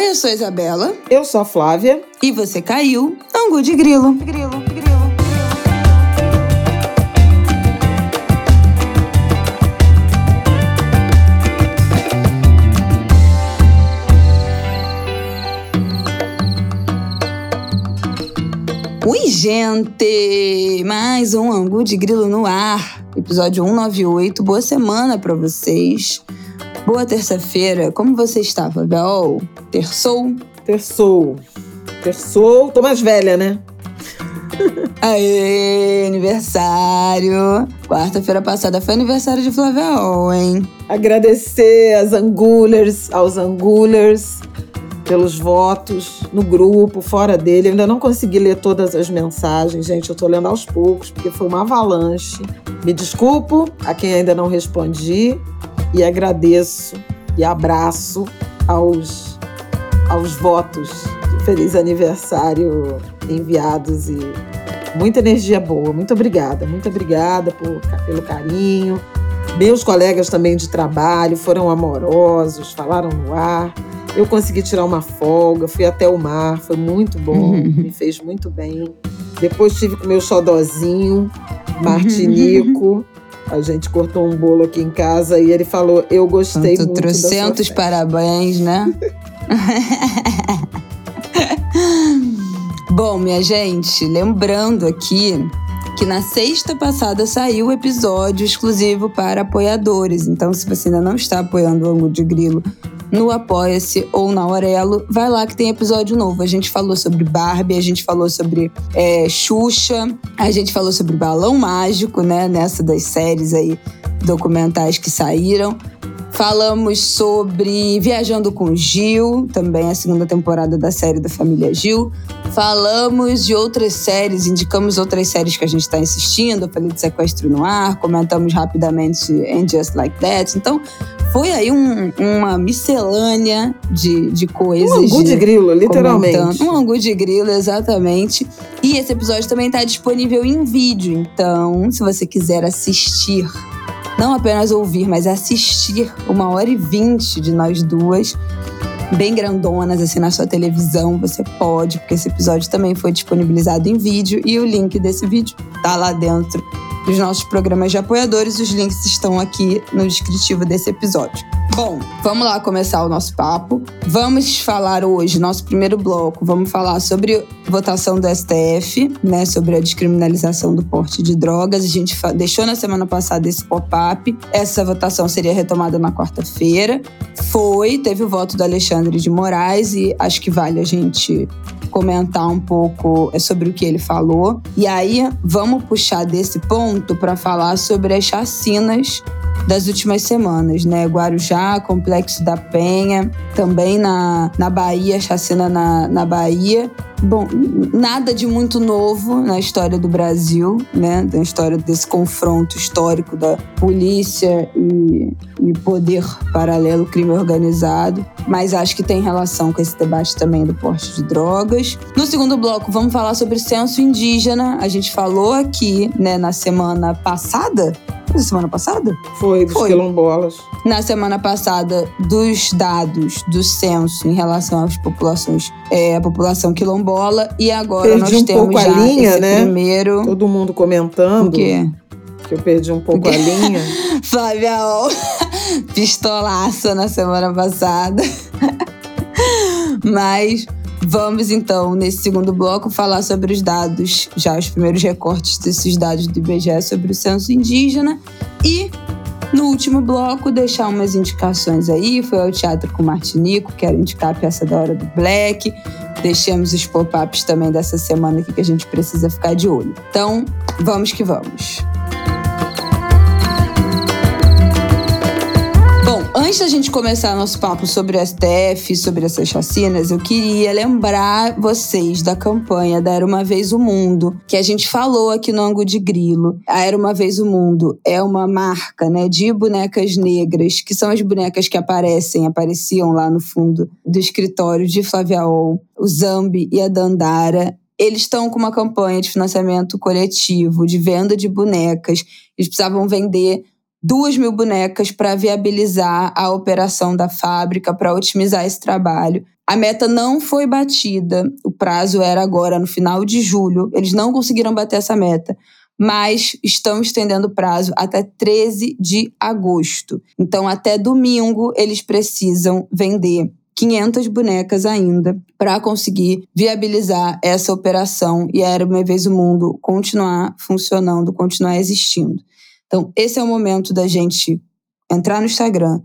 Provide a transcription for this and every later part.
Oi, eu sou a Isabela. Eu sou a Flávia. E você caiu Angu de Grilo. Grilo, grilo. Oi, gente! Mais um Angu de Grilo no ar. Episódio 198. Boa semana para vocês. Boa terça-feira. Como você estava, Bel? Terçou? Terçou. Terçou. Tô mais velha, né? Aê, aniversário! Quarta-feira passada foi aniversário de Flávia hein? Agradecer às Angulers, aos Angulers pelos votos no grupo, fora dele. Eu ainda não consegui ler todas as mensagens, gente. Eu tô lendo aos poucos, porque foi uma avalanche. Me desculpo a quem ainda não respondi e agradeço e abraço aos, aos votos de feliz aniversário enviados e muita energia boa. Muito obrigada, muito obrigada por, pelo carinho. Meus colegas também de trabalho foram amorosos, falaram no ar. Eu consegui tirar uma folga, fui até o mar, foi muito bom, me fez muito bem. Depois tive com meu xodozinho, Martinico. A gente cortou um bolo aqui em casa e ele falou: Eu gostei Santo muito. Trocentos parabéns, né? Bom, minha gente, lembrando aqui que na sexta passada saiu o episódio exclusivo para apoiadores. Então, se você ainda não está apoiando o Ângulo de Grilo no Apoia-se ou na Aurelo, vai lá que tem episódio novo. A gente falou sobre Barbie, a gente falou sobre é, Xuxa, a gente falou sobre Balão Mágico, né? Nessa das séries aí documentais que saíram. Falamos sobre Viajando com Gil, também a segunda temporada da série da família Gil. Falamos de outras séries, indicamos outras séries que a gente está assistindo. Eu falei de Sequestro no Ar, comentamos rapidamente And Just Like That. Então, foi aí um, uma miscelânea de, de coisas. Um angu de, de grilo, literalmente. Um angu de grilo, exatamente. E esse episódio também está disponível em vídeo. Então, se você quiser assistir, não apenas ouvir, mas assistir uma hora e vinte de nós duas, bem grandonas assim na sua televisão, você pode, porque esse episódio também foi disponibilizado em vídeo e o link desse vídeo tá lá dentro dos nossos programas de apoiadores. Os links estão aqui no descritivo desse episódio. Bom, vamos lá começar o nosso papo. Vamos falar hoje, nosso primeiro bloco, vamos falar sobre votação do STF, né, sobre a descriminalização do porte de drogas. A gente deixou na semana passada esse pop-up. Essa votação seria retomada na quarta-feira. Foi, teve o voto do Alexandre de Moraes e acho que vale a gente comentar um pouco sobre o que ele falou. E aí, vamos puxar desse ponto para falar sobre as chacinas das últimas semanas, né? Guarujá, Complexo da Penha, também na, na Bahia, chacina na, na Bahia. Bom, nada de muito novo na história do Brasil, né? Na história desse confronto histórico da polícia e, e poder paralelo, crime organizado. Mas acho que tem relação com esse debate também do porte de drogas. No segundo bloco, vamos falar sobre censo indígena. A gente falou aqui, né, na semana passada, foi semana passada? Foi, dos Foi. quilombolas. Na semana passada, dos dados do censo em relação às populações, é, a população quilombola. E agora perdi nós um temos pouco já a linha, né? primeiro. Todo mundo comentando. O quê? Que eu perdi um pouco a linha. Flávia, pistolaça na semana passada. Mas Vamos então, nesse segundo bloco, falar sobre os dados, já os primeiros recortes desses dados do IBGE sobre o censo indígena. E no último bloco, deixar umas indicações aí. Foi ao teatro com Martinico, quero indicar a peça da Hora do Black. Deixemos os pop-ups também dessa semana aqui que a gente precisa ficar de olho. Então, vamos que vamos. Antes da gente começar nosso papo sobre o STF, sobre essas chacinas, eu queria lembrar vocês da campanha da Era Uma Vez o Mundo, que a gente falou aqui no Ango de Grilo. A Era Uma Vez o Mundo é uma marca né, de bonecas negras, que são as bonecas que aparecem, apareciam lá no fundo do escritório de Flaviaol, o Zambi e a Dandara eles estão com uma campanha de financiamento coletivo, de venda de bonecas. Eles precisavam vender duas mil bonecas para viabilizar a operação da fábrica, para otimizar esse trabalho. A meta não foi batida, o prazo era agora no final de julho, eles não conseguiram bater essa meta, mas estão estendendo o prazo até 13 de agosto. Então, até domingo, eles precisam vender 500 bonecas ainda para conseguir viabilizar essa operação e a Era Uma Vez o Mundo continuar funcionando, continuar existindo. Então, esse é o momento da gente entrar no Instagram,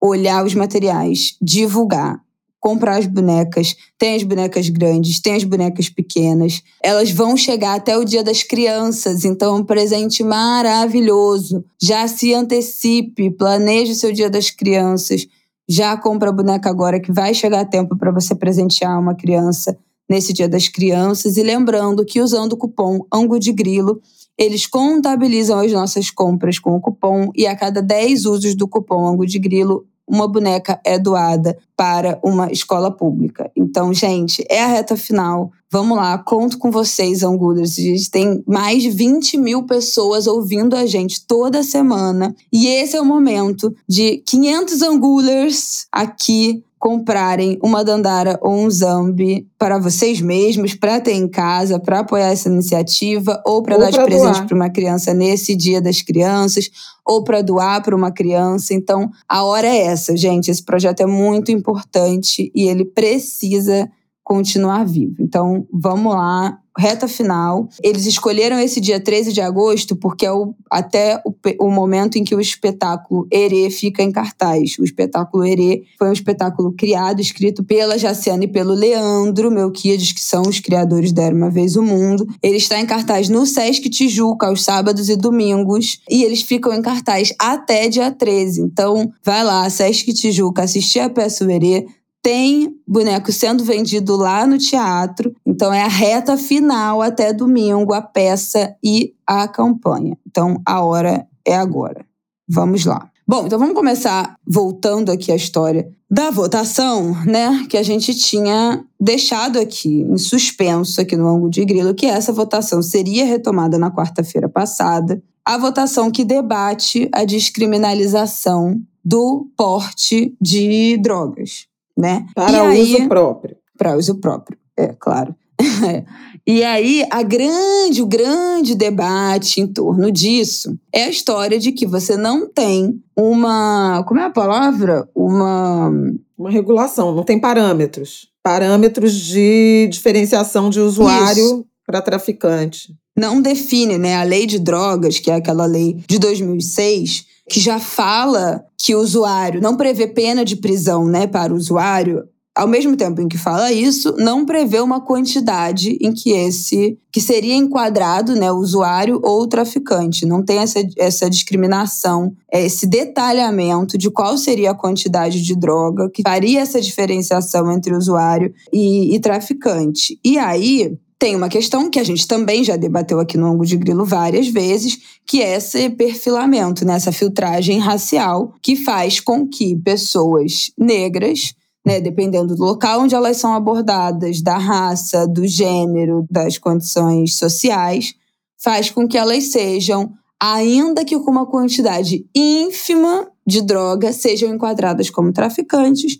olhar os materiais, divulgar, comprar as bonecas. Tem as bonecas grandes, tem as bonecas pequenas. Elas vão chegar até o Dia das Crianças, então é um presente maravilhoso. Já se antecipe, planeje o seu Dia das Crianças. Já compra a boneca agora que vai chegar a tempo para você presentear uma criança nesse Dia das Crianças e lembrando que usando o cupom Ango de Grilo, eles contabilizam as nossas compras com o cupom e a cada 10 usos do cupom Ango de Grilo, uma boneca é doada para uma escola pública. Então, gente, é a reta final. Vamos lá, conto com vocês, Anguders. A gente tem mais de 20 mil pessoas ouvindo a gente toda semana. E esse é o momento de 500 Angulers aqui comprarem uma Dandara ou um Zambi para vocês mesmos, para ter em casa, para apoiar essa iniciativa, ou para dar de presente para uma criança nesse Dia das Crianças, ou para doar para uma criança. Então, a hora é essa, gente. Esse projeto é muito importante e ele precisa continuar vivo. Então, vamos lá, reta final. Eles escolheram esse dia 13 de agosto porque é o, até o, o momento em que o espetáculo Herê fica em cartaz. O espetáculo Herê foi um espetáculo criado, escrito pela Jaciana e pelo Leandro Melquiades, que são os criadores da Era Uma Vez o Mundo. Ele está em cartaz no Sesc Tijuca, aos sábados e domingos, e eles ficam em cartaz até dia 13. Então, vai lá, Sesc Tijuca, assistir a peça Herê, tem boneco sendo vendido lá no teatro. Então é a reta final até domingo, a peça e a campanha. Então a hora é agora. Vamos lá. Bom, então vamos começar voltando aqui à história da votação, né? Que a gente tinha deixado aqui em suspenso aqui no ângulo de grilo, que essa votação seria retomada na quarta-feira passada. A votação que debate a descriminalização do porte de drogas né? Para e uso aí, próprio. Para uso próprio, é claro. e aí, a grande, o grande debate em torno disso é a história de que você não tem uma. Como é a palavra? Uma. Uma regulação, não tem parâmetros. Parâmetros de diferenciação de usuário para traficante. Não define, né? A lei de drogas, que é aquela lei de 2006, que já fala que o usuário não prevê pena de prisão né, para o usuário, ao mesmo tempo em que fala isso, não prevê uma quantidade em que esse que seria enquadrado, né, usuário ou traficante. Não tem essa, essa discriminação, esse detalhamento de qual seria a quantidade de droga que faria essa diferenciação entre usuário e, e traficante. E aí, tem uma questão que a gente também já debateu aqui no ângulo de grilo várias vezes, que é esse perfilamento, né? essa filtragem racial, que faz com que pessoas negras né, dependendo do local onde elas são abordadas, da raça, do gênero, das condições sociais, faz com que elas sejam, ainda que com uma quantidade ínfima de droga, sejam enquadradas como traficantes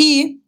e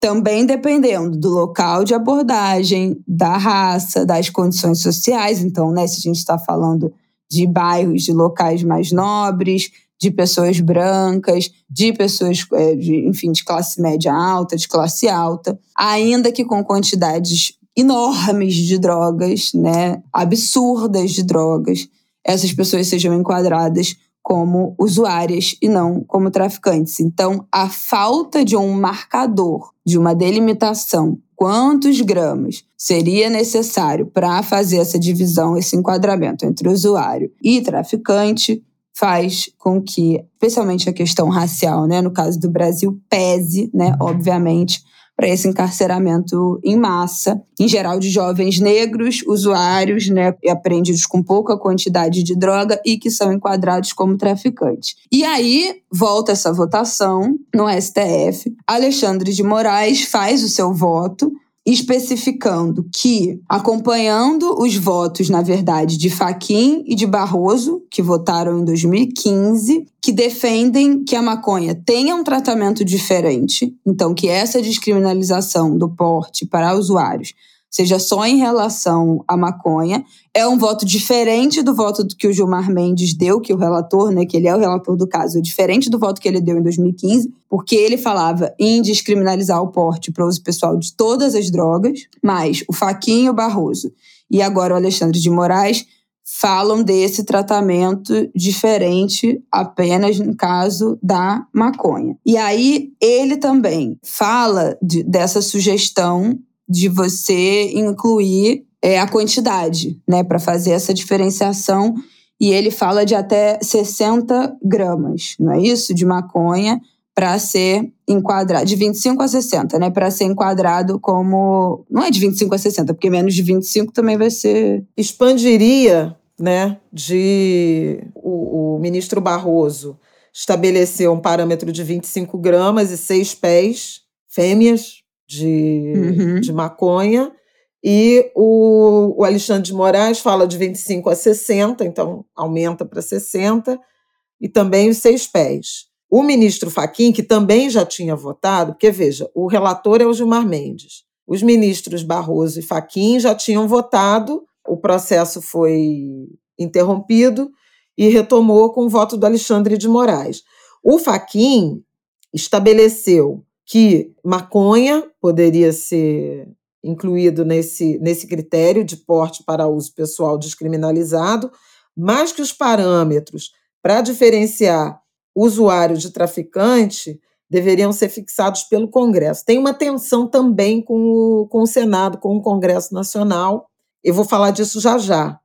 também dependendo do local de abordagem, da raça, das condições sociais. Então, né, se a gente está falando de bairros, de locais mais nobres, de pessoas brancas, de pessoas, é, de, enfim, de classe média alta, de classe alta, ainda que com quantidades enormes de drogas, né, absurdas de drogas, essas pessoas sejam enquadradas como usuárias e não como traficantes. Então, a falta de um marcador, de uma delimitação, quantos gramas seria necessário para fazer essa divisão, esse enquadramento entre usuário e traficante, faz com que, especialmente a questão racial, né, no caso do Brasil, pese, né, obviamente, para esse encarceramento em massa, em geral de jovens negros, usuários, né, apreendidos com pouca quantidade de droga e que são enquadrados como traficantes. E aí volta essa votação no STF. Alexandre de Moraes faz o seu voto especificando que, acompanhando os votos, na verdade, de Faquim e de Barroso, que votaram em 2015, que defendem que a maconha tenha um tratamento diferente, então que essa descriminalização do porte para usuários seja só em relação à maconha. É um voto diferente do voto que o Gilmar Mendes deu, que o relator, né, que ele é o relator do caso, diferente do voto que ele deu em 2015, porque ele falava em descriminalizar o porte para uso pessoal de todas as drogas, mas o Faquinho Barroso e agora o Alexandre de Moraes falam desse tratamento diferente apenas no caso da maconha. E aí ele também fala de, dessa sugestão de você incluir é, a quantidade, né, para fazer essa diferenciação. E ele fala de até 60 gramas, não é isso? De maconha para ser enquadrado, de 25 a 60, né? Para ser enquadrado como. Não é de 25 a 60, porque menos de 25 também vai ser. Expandiria, né? De. O, o ministro Barroso estabeleceu um parâmetro de 25 gramas e seis pés fêmeas de, uhum. de maconha. E o, o, Alexandre de Moraes fala de 25 a 60, então aumenta para 60, e também os seis pés. O ministro Faquim, que também já tinha votado, porque veja, o relator é o Gilmar Mendes. Os ministros Barroso e Faquim já tinham votado, o processo foi interrompido e retomou com o voto do Alexandre de Moraes. O Faquim estabeleceu que maconha poderia ser incluído nesse, nesse critério de porte para uso pessoal descriminalizado, mas que os parâmetros para diferenciar usuário de traficante deveriam ser fixados pelo Congresso. Tem uma tensão também com o, com o Senado, com o Congresso Nacional. Eu vou falar disso já já.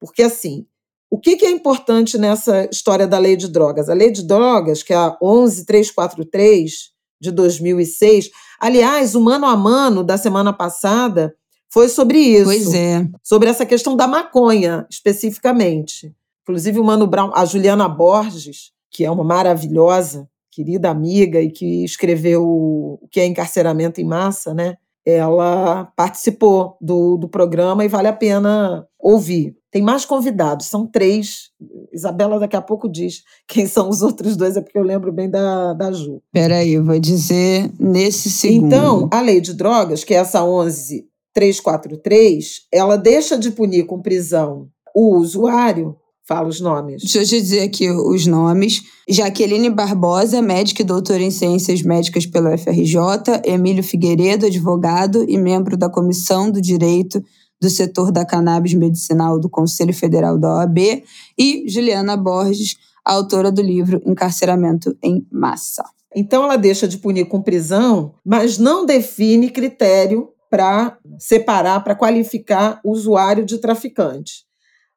Porque, assim, o que, que é importante nessa história da lei de drogas? A lei de drogas, que é a 11343, de 2006. Aliás, o mano a mano da semana passada foi sobre isso. Pois é. Sobre essa questão da maconha, especificamente. Inclusive, o Mano Brown, a Juliana Borges, que é uma maravilhosa, querida amiga e que escreveu o que é encarceramento em massa, né? Ela participou do, do programa e vale a pena ouvir. Tem mais convidados, são três. Isabela daqui a pouco diz quem são os outros dois, é porque eu lembro bem da, da Ju. Peraí, eu vou dizer nesse segundo. Então, a lei de drogas, que é essa 11343, ela deixa de punir com prisão o usuário Fala os nomes. Deixa eu te dizer aqui os nomes. Jaqueline Barbosa, médica e doutora em ciências médicas pelo FRJ. Emílio Figueiredo, advogado e membro da Comissão do Direito do setor da cannabis medicinal do Conselho Federal da OAB, e Juliana Borges, autora do livro Encarceramento em Massa. Então, ela deixa de punir com prisão, mas não define critério para separar, para qualificar o usuário de traficante.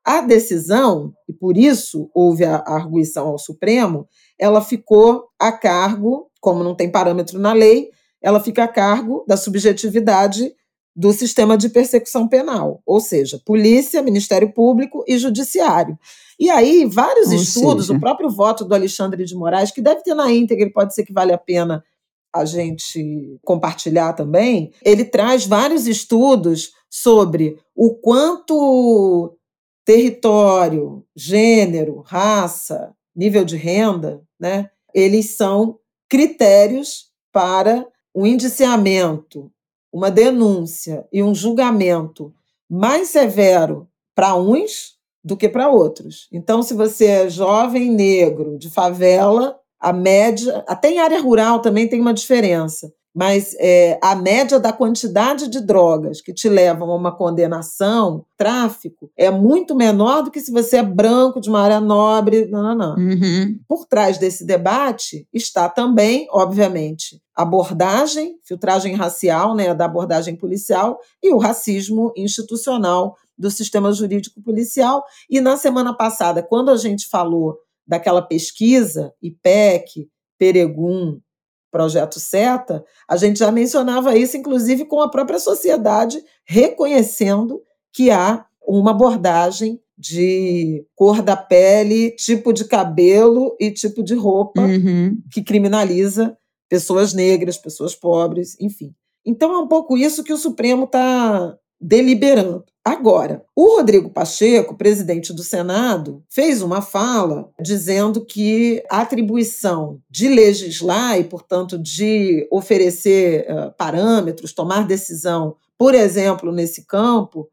A decisão, e por isso houve a arguição ao Supremo, ela ficou a cargo, como não tem parâmetro na lei, ela fica a cargo da subjetividade do sistema de persecução penal, ou seja, polícia, Ministério Público e Judiciário. E aí, vários ou estudos, seja... o próprio voto do Alexandre de Moraes, que deve ter na íntegra, pode ser que vale a pena a gente compartilhar também, ele traz vários estudos sobre o quanto território, gênero, raça, nível de renda, né, eles são critérios para o indiciamento uma denúncia e um julgamento mais severo para uns do que para outros. Então, se você é jovem negro de favela, a média, até em área rural também tem uma diferença mas é, a média da quantidade de drogas que te levam a uma condenação, tráfico, é muito menor do que se você é branco, de uma área nobre. Não, não, não. Uhum. Por trás desse debate está também, obviamente, abordagem, filtragem racial, né, da abordagem policial e o racismo institucional do sistema jurídico policial. E na semana passada, quando a gente falou daquela pesquisa IPEC, Peregum, projeto SETA, a gente já mencionava isso, inclusive com a própria sociedade reconhecendo que há uma abordagem de cor da pele, tipo de cabelo e tipo de roupa uhum. que criminaliza pessoas negras, pessoas pobres, enfim. Então é um pouco isso que o Supremo está deliberando. Agora, o Rodrigo Pacheco, presidente do Senado, fez uma fala dizendo que a atribuição de legislar e, portanto, de oferecer uh, parâmetros, tomar decisão, por exemplo, nesse campo,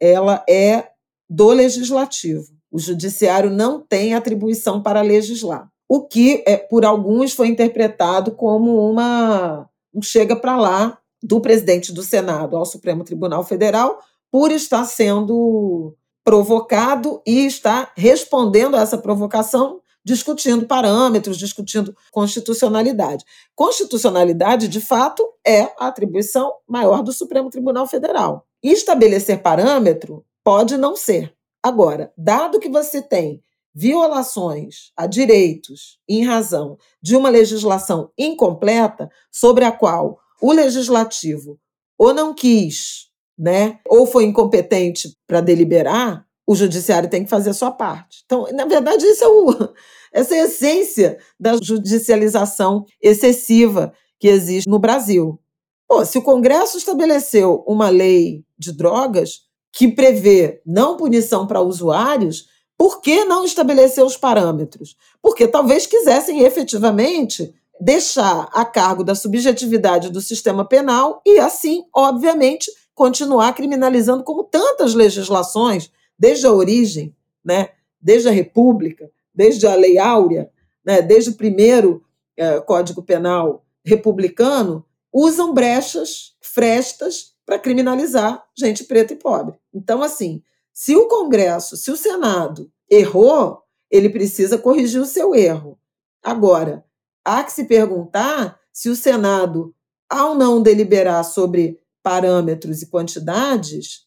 ela é do legislativo. O judiciário não tem atribuição para legislar. O que, é, por alguns, foi interpretado como uma um chega para lá do presidente do Senado ao Supremo Tribunal Federal por estar sendo provocado e está respondendo a essa provocação discutindo parâmetros, discutindo constitucionalidade. Constitucionalidade, de fato, é a atribuição maior do Supremo Tribunal Federal. estabelecer parâmetro pode não ser. Agora, dado que você tem violações a direitos em razão de uma legislação incompleta sobre a qual o legislativo ou não quis, né, ou foi incompetente para deliberar, o judiciário tem que fazer a sua parte. Então, na verdade, isso é o, essa é a essência da judicialização excessiva que existe no Brasil. Pô, se o Congresso estabeleceu uma lei de drogas que prevê não punição para usuários, por que não estabelecer os parâmetros? Porque talvez quisessem efetivamente deixar a cargo da subjetividade do sistema penal e, assim, obviamente, continuar criminalizando como tantas legislações, desde a origem, né, desde a República, desde a Lei Áurea, né, desde o primeiro eh, Código Penal republicano, usam brechas, frestas para criminalizar gente preta e pobre. Então, assim, se o Congresso, se o Senado errou, ele precisa corrigir o seu erro. Agora, há que se perguntar se o Senado, ao não deliberar sobre parâmetros e quantidades,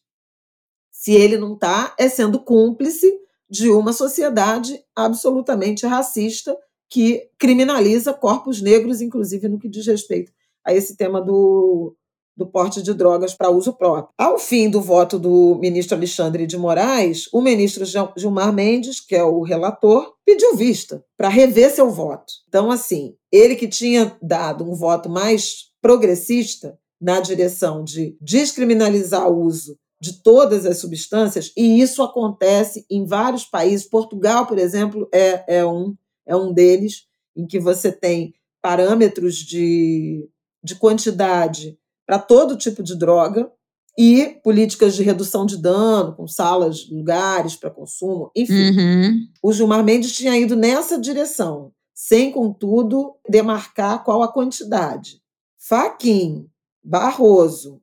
se ele não está é sendo cúmplice de uma sociedade absolutamente racista que criminaliza corpos negros, inclusive no que diz respeito a esse tema do, do porte de drogas para uso próprio. Ao fim do voto do ministro Alexandre de Moraes, o ministro Gilmar Mendes, que é o relator, pediu vista para rever seu voto. Então, assim, ele que tinha dado um voto mais progressista na direção de descriminalizar o uso de todas as substâncias, e isso acontece em vários países. Portugal, por exemplo, é, é, um, é um deles, em que você tem parâmetros de, de quantidade para todo tipo de droga e políticas de redução de dano, com salas, lugares para consumo, enfim. Uhum. O Gilmar Mendes tinha ido nessa direção, sem, contudo, demarcar qual a quantidade. Faquim, Barroso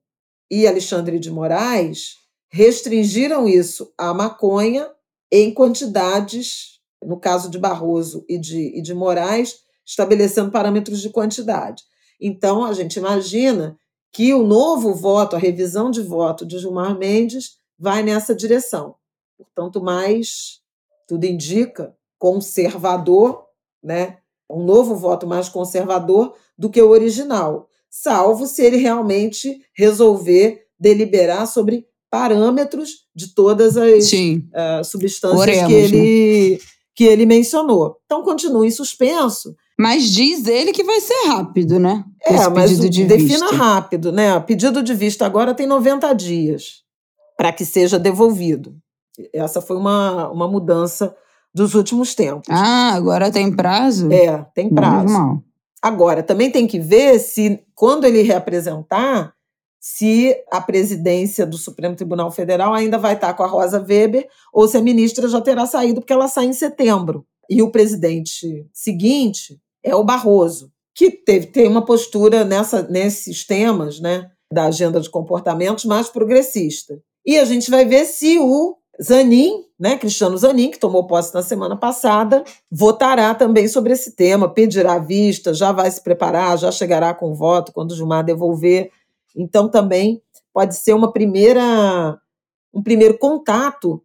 e Alexandre de Moraes restringiram isso à maconha em quantidades, no caso de Barroso e de, e de Moraes, estabelecendo parâmetros de quantidade. Então, a gente imagina que o novo voto, a revisão de voto de Gilmar Mendes, vai nessa direção. Portanto, mais, tudo indica, conservador, né? um novo voto mais conservador do que o original, salvo se ele realmente resolver deliberar sobre parâmetros de todas as uh, substâncias Oremos, que, ele, né? que ele mencionou. Então, continua em suspenso, mas diz ele que vai ser rápido, né? É, Esse mas de defina vista. rápido, né? O pedido de vista agora tem 90 dias para que seja devolvido. Essa foi uma, uma mudança dos últimos tempos. Ah, agora tem prazo? É, tem prazo. Normal. Agora, também tem que ver se, quando ele reapresentar, se a presidência do Supremo Tribunal Federal ainda vai estar com a Rosa Weber ou se a ministra já terá saído, porque ela sai em setembro. E o presidente seguinte é o Barroso, que teve, tem uma postura nessa, nesses temas né, da agenda de comportamentos mais progressista. E a gente vai ver se o Zanin, né, Cristiano Zanin, que tomou posse na semana passada, votará também sobre esse tema, pedirá vista, já vai se preparar, já chegará com voto quando o Gilmar devolver. Então também pode ser uma primeira um primeiro contato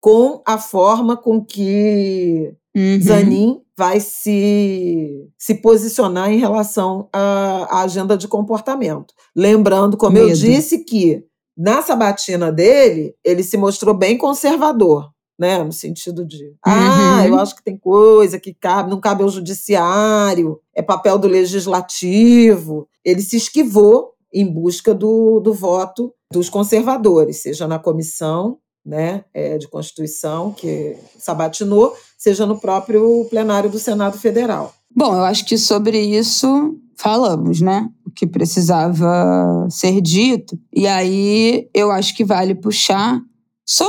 com a forma com que uhum. Zanin vai se, se posicionar em relação à, à agenda de comportamento. Lembrando, como Medo. eu disse, que na sabatina dele, ele se mostrou bem conservador. Né, no sentido de, ah, eu uhum. acho que tem coisa que cabe, não cabe ao judiciário, é papel do legislativo. Ele se esquivou em busca do, do voto dos conservadores, seja na comissão né, é, de Constituição, que sabatinou, seja no próprio plenário do Senado Federal. Bom, eu acho que sobre isso falamos, né? O que precisava ser dito. E aí eu acho que vale puxar. Só,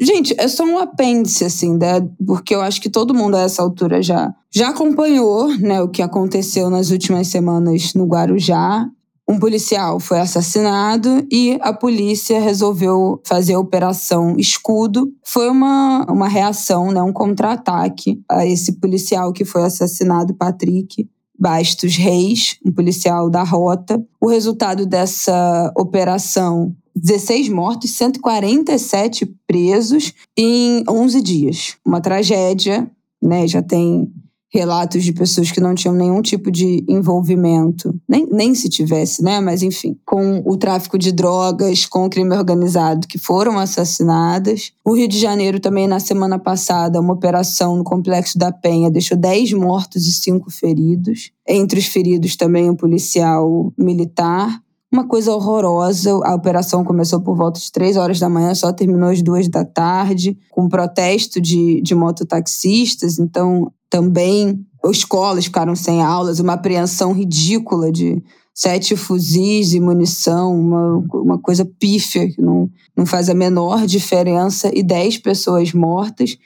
gente, é só um apêndice, assim, né? porque eu acho que todo mundo a essa altura já, já acompanhou né, o que aconteceu nas últimas semanas no Guarujá um policial foi assassinado e a polícia resolveu fazer a operação Escudo. Foi uma, uma reação, né, um contra-ataque a esse policial que foi assassinado, Patrick. Bastos Reis, um policial da rota. O resultado dessa operação 16 mortos, 147 presos em 11 dias. Uma tragédia, né? Já tem relatos de pessoas que não tinham nenhum tipo de envolvimento, nem, nem se tivesse, né? Mas enfim, com o tráfico de drogas, com o crime organizado, que foram assassinadas. O Rio de Janeiro também, na semana passada, uma operação no Complexo da Penha deixou 10 mortos e 5 feridos. Entre os feridos também um policial militar. Uma coisa horrorosa. A operação começou por volta de três horas da manhã, só terminou às duas da tarde, com protesto de, de mototaxistas. Então, também escolas ficaram sem aulas, uma apreensão ridícula de sete fuzis e munição, uma, uma coisa pífia que não, não faz a menor diferença, e dez pessoas mortas.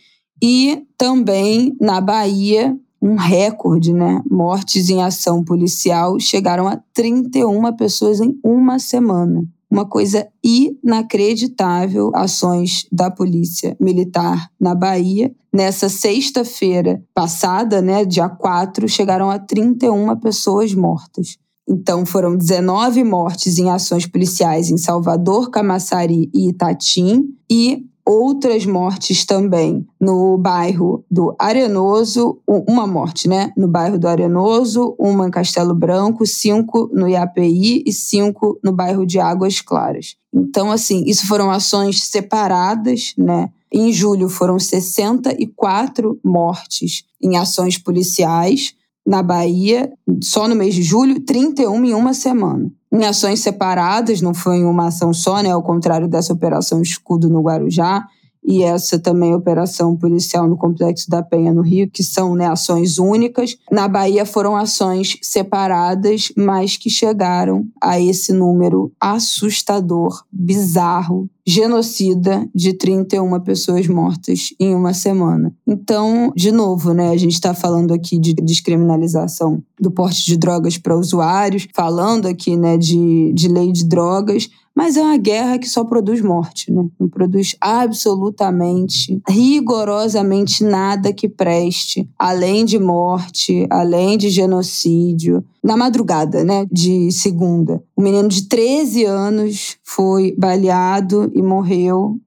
E também na Bahia, um recorde, né? Mortes em ação policial chegaram a 31 pessoas em uma semana uma coisa inacreditável ações da polícia militar na Bahia. Nessa sexta-feira passada, né, dia 4, chegaram a 31 pessoas mortas. Então, foram 19 mortes em ações policiais em Salvador, Camaçari e Itatim e outras mortes também no bairro do Arenoso, uma morte, né? No bairro do Arenoso, uma em Castelo Branco, cinco no IAPI e cinco no bairro de Águas Claras. Então, assim, isso foram ações separadas, né? Em julho foram 64 mortes em ações policiais na Bahia, só no mês de julho, 31 em uma semana em ações separadas, não foi em uma ação só, né? Ao contrário dessa operação Escudo no Guarujá e essa também operação policial no Complexo da Penha no Rio, que são né, ações únicas. Na Bahia foram ações separadas, mas que chegaram a esse número assustador, bizarro, genocida de 31 pessoas mortas em uma semana. Então, de novo, né, a gente está falando aqui de descriminalização do porte de drogas para usuários, falando aqui né, de, de lei de drogas, mas é uma guerra que só produz morte, né? Não produz absolutamente, rigorosamente nada que preste, além de morte, além de genocídio. Na madrugada, né, de segunda, um menino de 13 anos foi baleado e morreu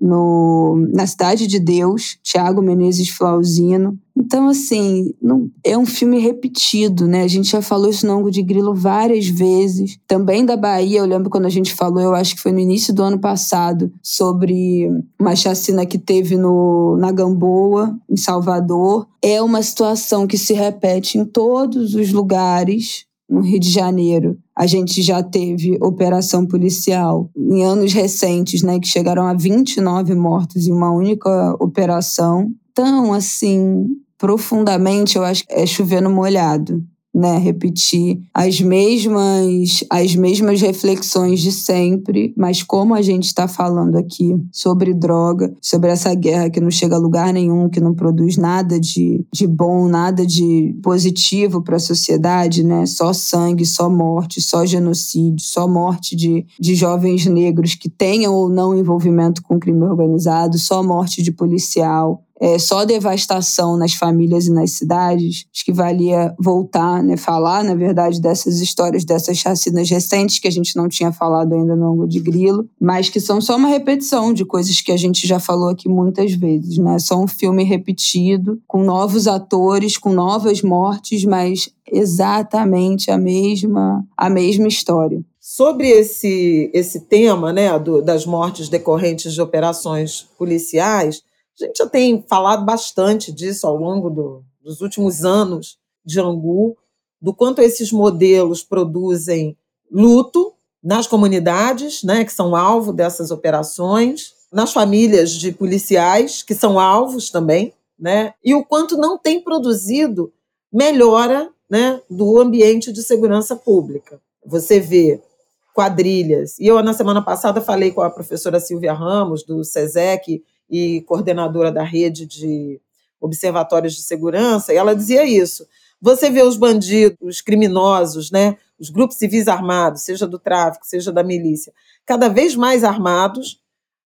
no, na Cidade de Deus, Tiago Menezes Flauzino. Então, assim, não, é um filme repetido, né? A gente já falou isso no Ango de Grilo várias vezes. Também da Bahia, eu lembro quando a gente falou, eu acho que foi no início do ano passado, sobre uma chacina que teve no, na Gamboa, em Salvador. É uma situação que se repete em todos os lugares no Rio de Janeiro. A gente já teve operação policial em anos recentes, né, que chegaram a 29 mortos em uma única operação. Então, assim, profundamente, eu acho que é chover no molhado né, repetir as mesmas as mesmas reflexões de sempre, mas como a gente está falando aqui sobre droga, sobre essa guerra que não chega a lugar nenhum, que não produz nada de, de bom, nada de positivo para a sociedade, né? Só sangue, só morte, só genocídio, só morte de, de jovens negros que tenham ou não envolvimento com crime organizado, só morte de policial, é, só devastação nas famílias e nas cidades, acho que valia voltar, né, falar, na verdade, dessas histórias, dessas chacinas recentes que a gente não tinha falado ainda no ângulo de grilo, mas que são só uma repetição de coisas que a gente já falou aqui muitas vezes, né? Só um filme repetido, com novos atores, com novas mortes, mas exatamente a mesma, a mesma história. Sobre esse, esse tema né, do, das mortes decorrentes de operações policiais, a gente já tem falado bastante disso ao longo do, dos últimos anos de Angu, do quanto esses modelos produzem luto, nas comunidades, né, que são alvo dessas operações, nas famílias de policiais, que são alvos também, né, e o quanto não tem produzido melhora né, do ambiente de segurança pública. Você vê quadrilhas. E eu, na semana passada, falei com a professora Silvia Ramos, do SESEC, e coordenadora da rede de observatórios de segurança, e ela dizia isso. Você vê os bandidos, os criminosos, né, os grupos civis armados, seja do tráfico, seja da milícia, cada vez mais armados.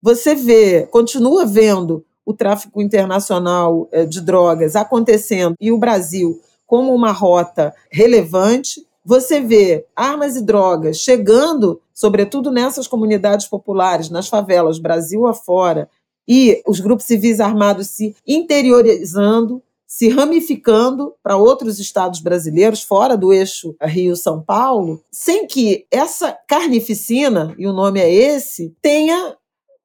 Você vê, continua vendo o tráfico internacional eh, de drogas acontecendo e o Brasil como uma rota relevante. Você vê armas e drogas chegando, sobretudo nessas comunidades populares, nas favelas, Brasil afora, e os grupos civis armados se interiorizando, se ramificando para outros estados brasileiros, fora do eixo Rio-São Paulo, sem que essa carnificina, e o nome é esse, tenha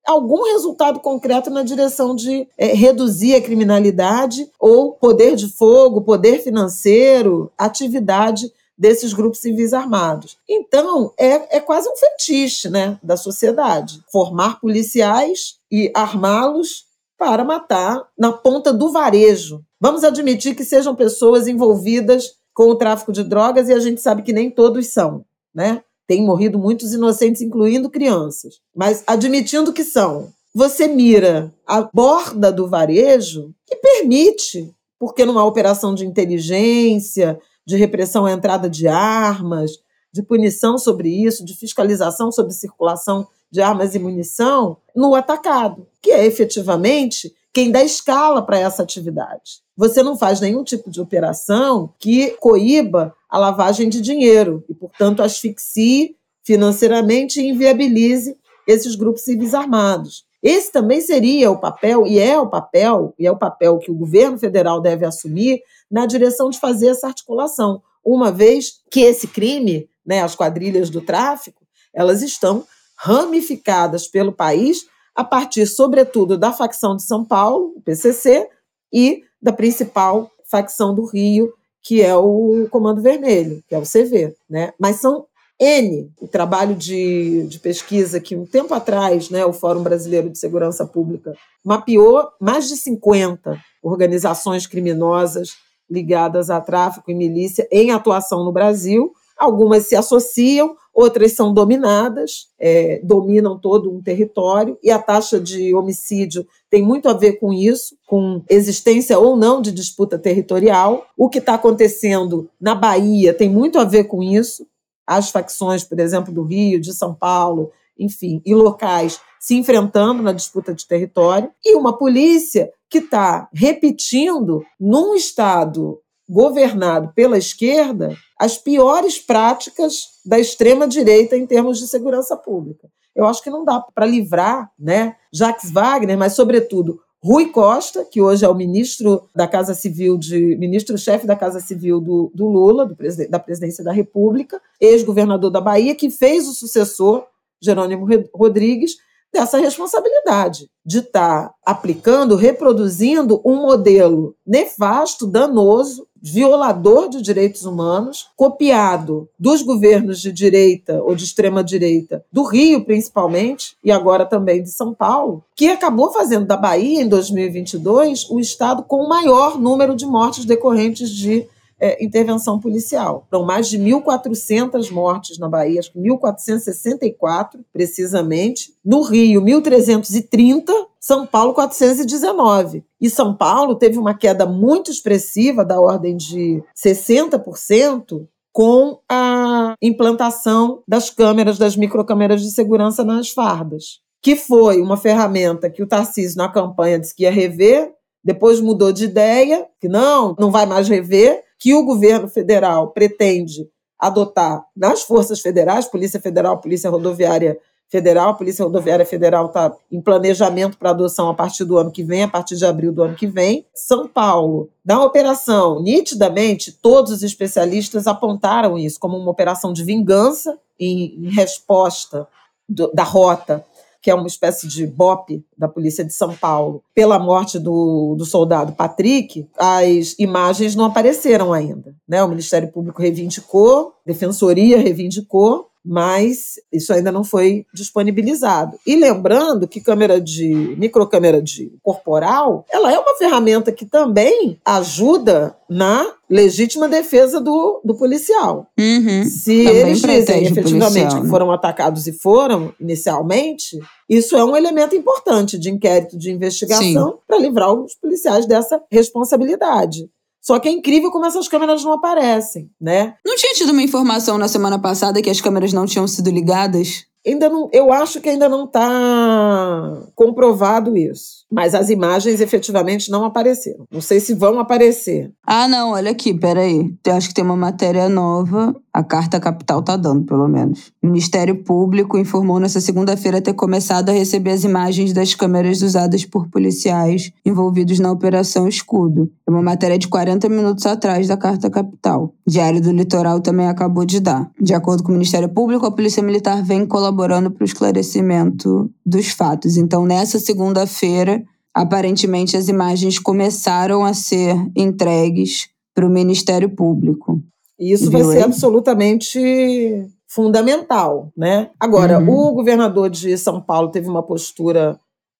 algum resultado concreto na direção de é, reduzir a criminalidade ou poder de fogo, poder financeiro, atividade desses grupos civis armados. Então, é, é quase um fetiche né, da sociedade. Formar policiais e armá-los para matar na ponta do varejo. Vamos admitir que sejam pessoas envolvidas com o tráfico de drogas e a gente sabe que nem todos são, né? Tem morrido muitos inocentes, incluindo crianças. Mas admitindo que são, você mira a borda do varejo que permite, porque numa operação de inteligência, de repressão à entrada de armas, de punição sobre isso, de fiscalização sobre circulação de armas e munição, no atacado, que é efetivamente quem dá escala para essa atividade. Você não faz nenhum tipo de operação que coíba a lavagem de dinheiro e, portanto, asfixie financeiramente e inviabilize esses grupos civis armados. Esse também seria o papel, e é o papel, e é o papel que o governo federal deve assumir na direção de fazer essa articulação, uma vez que esse crime, né, as quadrilhas do tráfico, elas estão ramificadas pelo país a partir, sobretudo, da facção de São Paulo, o PCC, e da principal facção do Rio, que é o Comando Vermelho, que é o CV. Né? Mas são N, o trabalho de, de pesquisa que um tempo atrás né, o Fórum Brasileiro de Segurança Pública mapeou mais de 50 organizações criminosas ligadas a tráfico e milícia em atuação no Brasil. Algumas se associam, outras são dominadas, é, dominam todo um território, e a taxa de homicídio tem muito a ver com isso, com existência ou não de disputa territorial. O que está acontecendo na Bahia tem muito a ver com isso as facções, por exemplo, do Rio, de São Paulo, enfim, e locais se enfrentando na disputa de território, e uma polícia que está repetindo, num Estado governado pela esquerda, as piores práticas da extrema-direita em termos de segurança pública. Eu acho que não dá para livrar né, Jacques Wagner, mas, sobretudo, Rui Costa, que hoje é o ministro da Casa Civil, de ministro-chefe da Casa Civil do, do Lula, do da presidência da República, ex-governador da Bahia, que fez o sucessor, Jerônimo Rodrigues, dessa responsabilidade de estar tá aplicando, reproduzindo um modelo nefasto, danoso, violador de direitos humanos, copiado dos governos de direita ou de extrema direita, do Rio principalmente, e agora também de São Paulo, que acabou fazendo da Bahia, em 2022, o estado com o maior número de mortes decorrentes de é, intervenção policial. Foram mais de 1.400 mortes na Bahia, acho que 1.464 precisamente. No Rio, 1.330. São Paulo, 419. E São Paulo teve uma queda muito expressiva, da ordem de 60%, com a implantação das câmeras, das microcâmeras de segurança nas fardas, que foi uma ferramenta que o Tarcísio, na campanha, disse que ia rever, depois mudou de ideia, que não, não vai mais rever, que o governo federal pretende adotar nas forças federais, Polícia Federal, Polícia Rodoviária Federal, Polícia Rodoviária Federal está em planejamento para adoção a partir do ano que vem, a partir de abril do ano que vem. São Paulo, na operação, nitidamente, todos os especialistas apontaram isso como uma operação de vingança em, em resposta do, da rota que é uma espécie de BOP da Polícia de São Paulo, pela morte do, do soldado Patrick, as imagens não apareceram ainda. Né? O Ministério Público reivindicou, Defensoria reivindicou, mas isso ainda não foi disponibilizado. E lembrando que câmera de microcâmera de corporal, ela é uma ferramenta que também ajuda na legítima defesa do, do policial. Uhum. Se Também eles dizem efetivamente policial, que né? foram atacados e foram inicialmente, isso é um elemento importante de inquérito de investigação para livrar os policiais dessa responsabilidade. Só que é incrível como essas câmeras não aparecem, né? Não tinha tido uma informação na semana passada que as câmeras não tinham sido ligadas? Ainda não, eu acho que ainda não está comprovado isso. Mas as imagens efetivamente não apareceram. Não sei se vão aparecer. Ah, não, olha aqui, peraí. Eu acho que tem uma matéria nova. A Carta Capital tá dando, pelo menos. O Ministério Público informou nessa segunda-feira ter começado a receber as imagens das câmeras usadas por policiais envolvidos na Operação Escudo. É uma matéria de 40 minutos atrás da Carta Capital. Diário do Litoral também acabou de dar. De acordo com o Ministério Público, a Polícia Militar vem colaborando para o esclarecimento dos fatos. Então, nessa segunda-feira, aparentemente as imagens começaram a ser entregues para o Ministério Público. E isso vai Viu ser aí? absolutamente fundamental, né? Agora, Uhum. o governador de São Paulo teve uma postura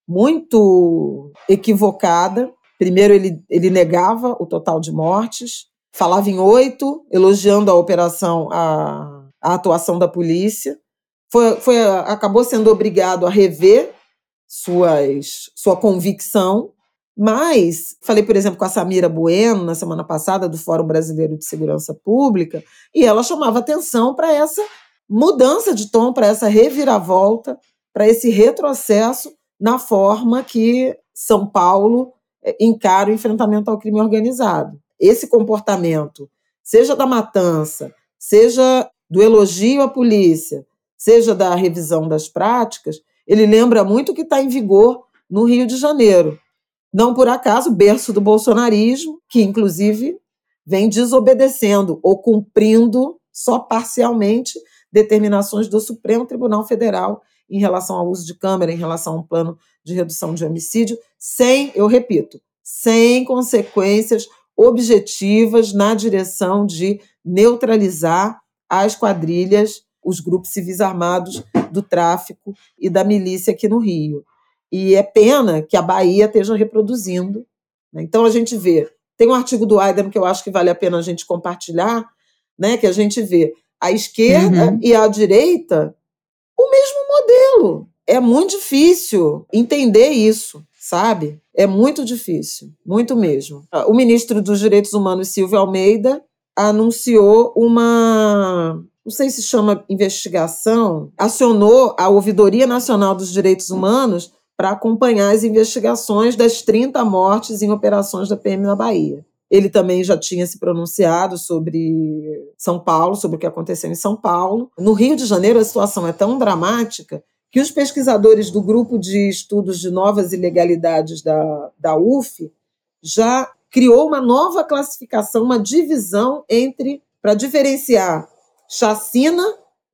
muito equivocada. Primeiro, ele, ele negava o total de mortes, falava em oito, elogiando a operação, a, a atuação da polícia. Foi, foi, acabou sendo obrigado a rever suas, sua convicção. Mas, falei, por exemplo, com a Samira Bueno na semana passada, do Fórum Brasileiro de Segurança Pública, e ela chamava atenção para essa mudança de tom, para essa reviravolta, para esse retrocesso na forma que São Paulo eh, encara o enfrentamento ao crime organizado. Esse comportamento, seja da matança, seja do elogio à polícia, seja da revisão das práticas, ele lembra muito o que está em vigor no Rio de Janeiro. Não por acaso, berço do bolsonarismo, que inclusive vem desobedecendo ou cumprindo só parcialmente determinações do Supremo Tribunal Federal em relação ao uso de câmera, em relação a um plano de redução de homicídio, sem, eu repito, sem consequências objetivas na direção de neutralizar as quadrilhas, os grupos civis armados do tráfico e da milícia aqui no Rio. E é pena que a Bahia esteja reproduzindo. né? Então a gente vê, tem um artigo do Aidan que eu acho que vale a pena a gente compartilhar, né, que a gente vê a esquerda Uhum. e a direita o mesmo modelo. É muito difícil entender isso, sabe? É muito difícil, muito mesmo. O ministro dos Direitos Humanos, Silvio Almeida, anunciou uma, não sei se chama investigação, acionou a Ouvidoria Nacional dos Direitos Humanos para acompanhar as investigações das 30 mortes em operações da PM na Bahia. Ele também já tinha se pronunciado sobre São Paulo, sobre o que aconteceu em São Paulo. No Rio de Janeiro, a situação é tão dramática que os pesquisadores do grupo de estudos de novas ilegalidades da, da UF já criou uma nova classificação, uma divisão entre para diferenciar chacina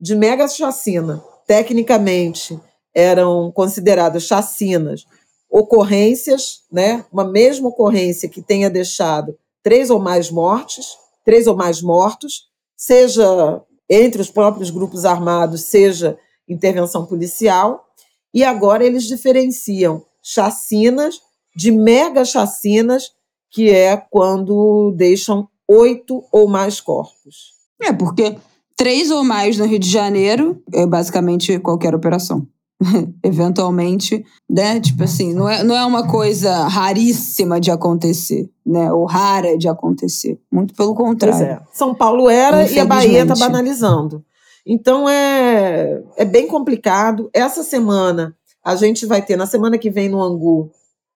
de mega chacina. Tecnicamente, eram consideradas chacinas ocorrências, né? Uma mesma ocorrência que tenha deixado três ou mais mortes, três ou mais mortos, seja entre os próprios grupos armados, seja intervenção policial, e agora eles diferenciam chacinas de mega chacinas, que é quando deixam oito ou mais corpos. É, porque três ou mais no Rio de Janeiro é basicamente qualquer operação. Eventualmente, né? Tipo assim, não é, não é uma coisa raríssima de acontecer, né? Ou rara de acontecer. Muito pelo Pois contrário. é. São Paulo era e a Bahia está banalizando. Então é, é bem complicado. Essa semana a gente vai ter, na semana que vem no Angu,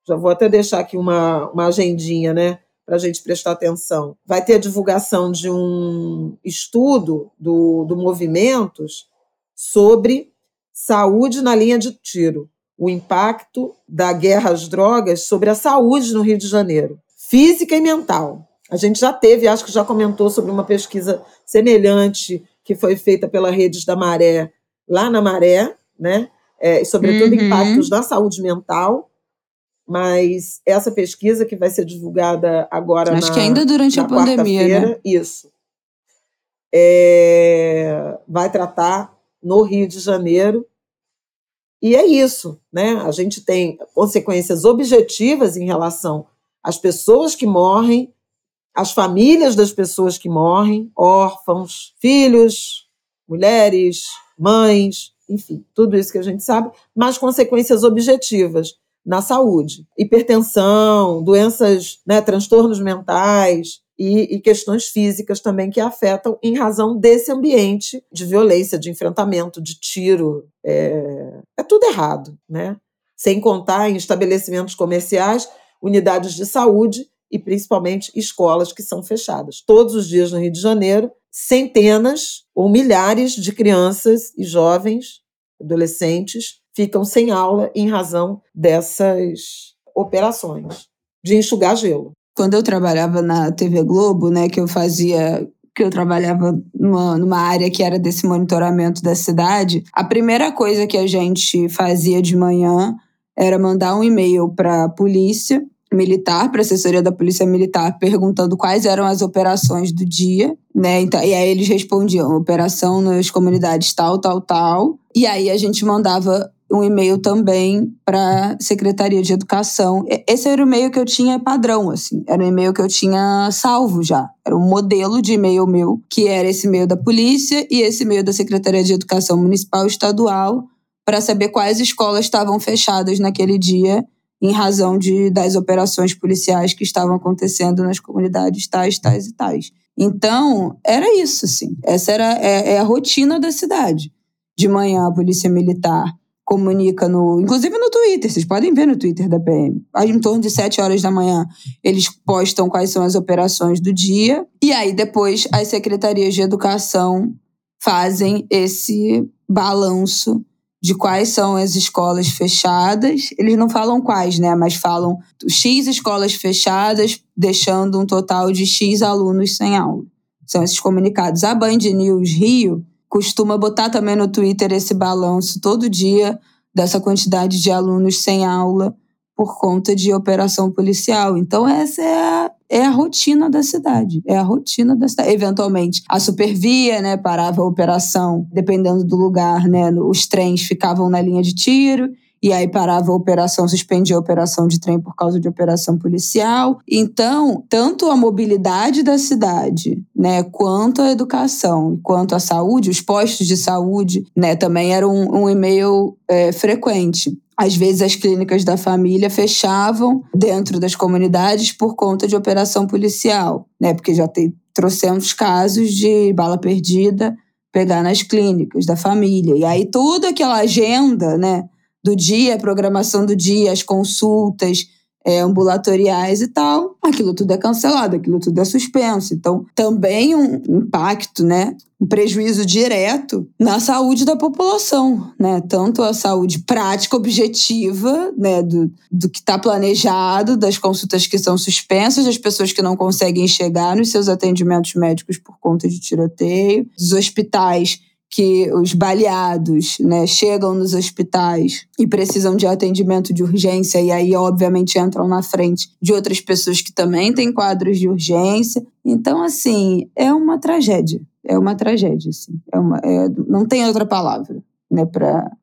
já vou até deixar aqui uma, uma agendinha, né? Para a gente prestar atenção. Vai ter a divulgação de um estudo do, do Movimentos sobre saúde na linha de tiro. O impacto da guerra às drogas sobre a saúde no Rio de Janeiro. Física e mental. A gente já teve, acho que já comentou sobre uma pesquisa semelhante que foi feita pela Redes da Maré, lá na Maré, né? É, e sobretudo Uhum. impactos na saúde mental. Mas essa pesquisa que vai ser divulgada agora Acho na, que ainda durante a pandemia, né? isso, é, vai tratar no Rio de Janeiro. E é isso, né? A gente tem consequências objetivas em relação às pessoas que morrem, às famílias das pessoas que morrem, órfãos, filhos, mulheres, mães, enfim, tudo isso que a gente sabe, mas consequências objetivas na saúde. Hipertensão, doenças, né, transtornos mentais, e, e, questões físicas também que afetam em razão desse ambiente de violência, de enfrentamento, de tiro. É, é tudo errado, né? Sem contar em estabelecimentos comerciais, unidades de saúde e principalmente escolas que são fechadas. Todos os dias no Rio de Janeiro, centenas ou milhares de crianças e jovens, adolescentes, ficam sem aula em razão dessas operações de enxugar gelo. Quando eu trabalhava na TV Globo, né, que eu fazia que eu trabalhava numa, numa, área que era desse monitoramento da cidade, a primeira coisa que a gente fazia de manhã era mandar um e-mail para a polícia militar, para a assessoria da polícia militar, perguntando quais eram as operações do dia, né? Então, e aí eles respondiam: operação nas comunidades tal, tal, tal. E aí a gente mandava um e-mail também para Secretaria de Educação. Esse era o e-mail que eu tinha padrão, assim. Era um e-mail que eu tinha salvo já. Era um modelo de e-mail meu, que era esse e-mail da polícia e esse e-mail da Secretaria de Educação Municipal e Estadual, para saber quais escolas estavam fechadas naquele dia em razão de, das operações policiais que estavam acontecendo nas comunidades tais, tais e tais. Então, era isso, assim. Essa era é, é a rotina da cidade. De manhã, a polícia militar comunica no. Inclusive no Twitter, vocês podem ver no Twitter da PM. Em torno de 7 horas da manhã, eles postam quais são as operações do dia. E aí, depois, as secretarias de educação fazem esse balanço de quais são as escolas fechadas. Eles não falam quais, né? Mas falam X escolas fechadas, deixando um total de X alunos sem aula. São esses comunicados. A Band News Rio costuma botar também no Twitter esse balanço todo dia dessa quantidade de alunos sem aula por conta de operação policial. Então, essa é a, é a rotina da cidade. É a rotina da cidade. Eventualmente, a supervia né, parava a operação, dependendo do lugar, né, os trens ficavam na linha de tiro e aí parava a operação, suspendia a operação de trem por causa de operação policial. Então, tanto a mobilidade da cidade, né, quanto a educação, quanto a saúde, os postos de saúde, né, também era um, um e-mail é, frequente. Às vezes as clínicas da família fechavam dentro das comunidades por conta de operação policial, né? Porque já tem trouxemos casos de bala perdida pegar nas clínicas da família. E aí toda aquela agenda, né, do dia, a programação do dia, as consultas é, ambulatoriais e tal, aquilo tudo é cancelado, aquilo tudo é suspenso. Então, também um impacto, né? Um prejuízo direto na saúde da população, né? Tanto a saúde prática, objetiva, né? Do, do que está planejado, das consultas que são suspensas, das pessoas que não conseguem chegar nos seus atendimentos médicos por conta de tiroteio, dos hospitais que os baleados né, chegam nos hospitais e precisam de atendimento de urgência, e aí, obviamente, entram na frente de outras pessoas que também têm quadros de urgência. Então, assim, é uma tragédia. É uma tragédia, assim. É uma, é, não tem outra palavra né,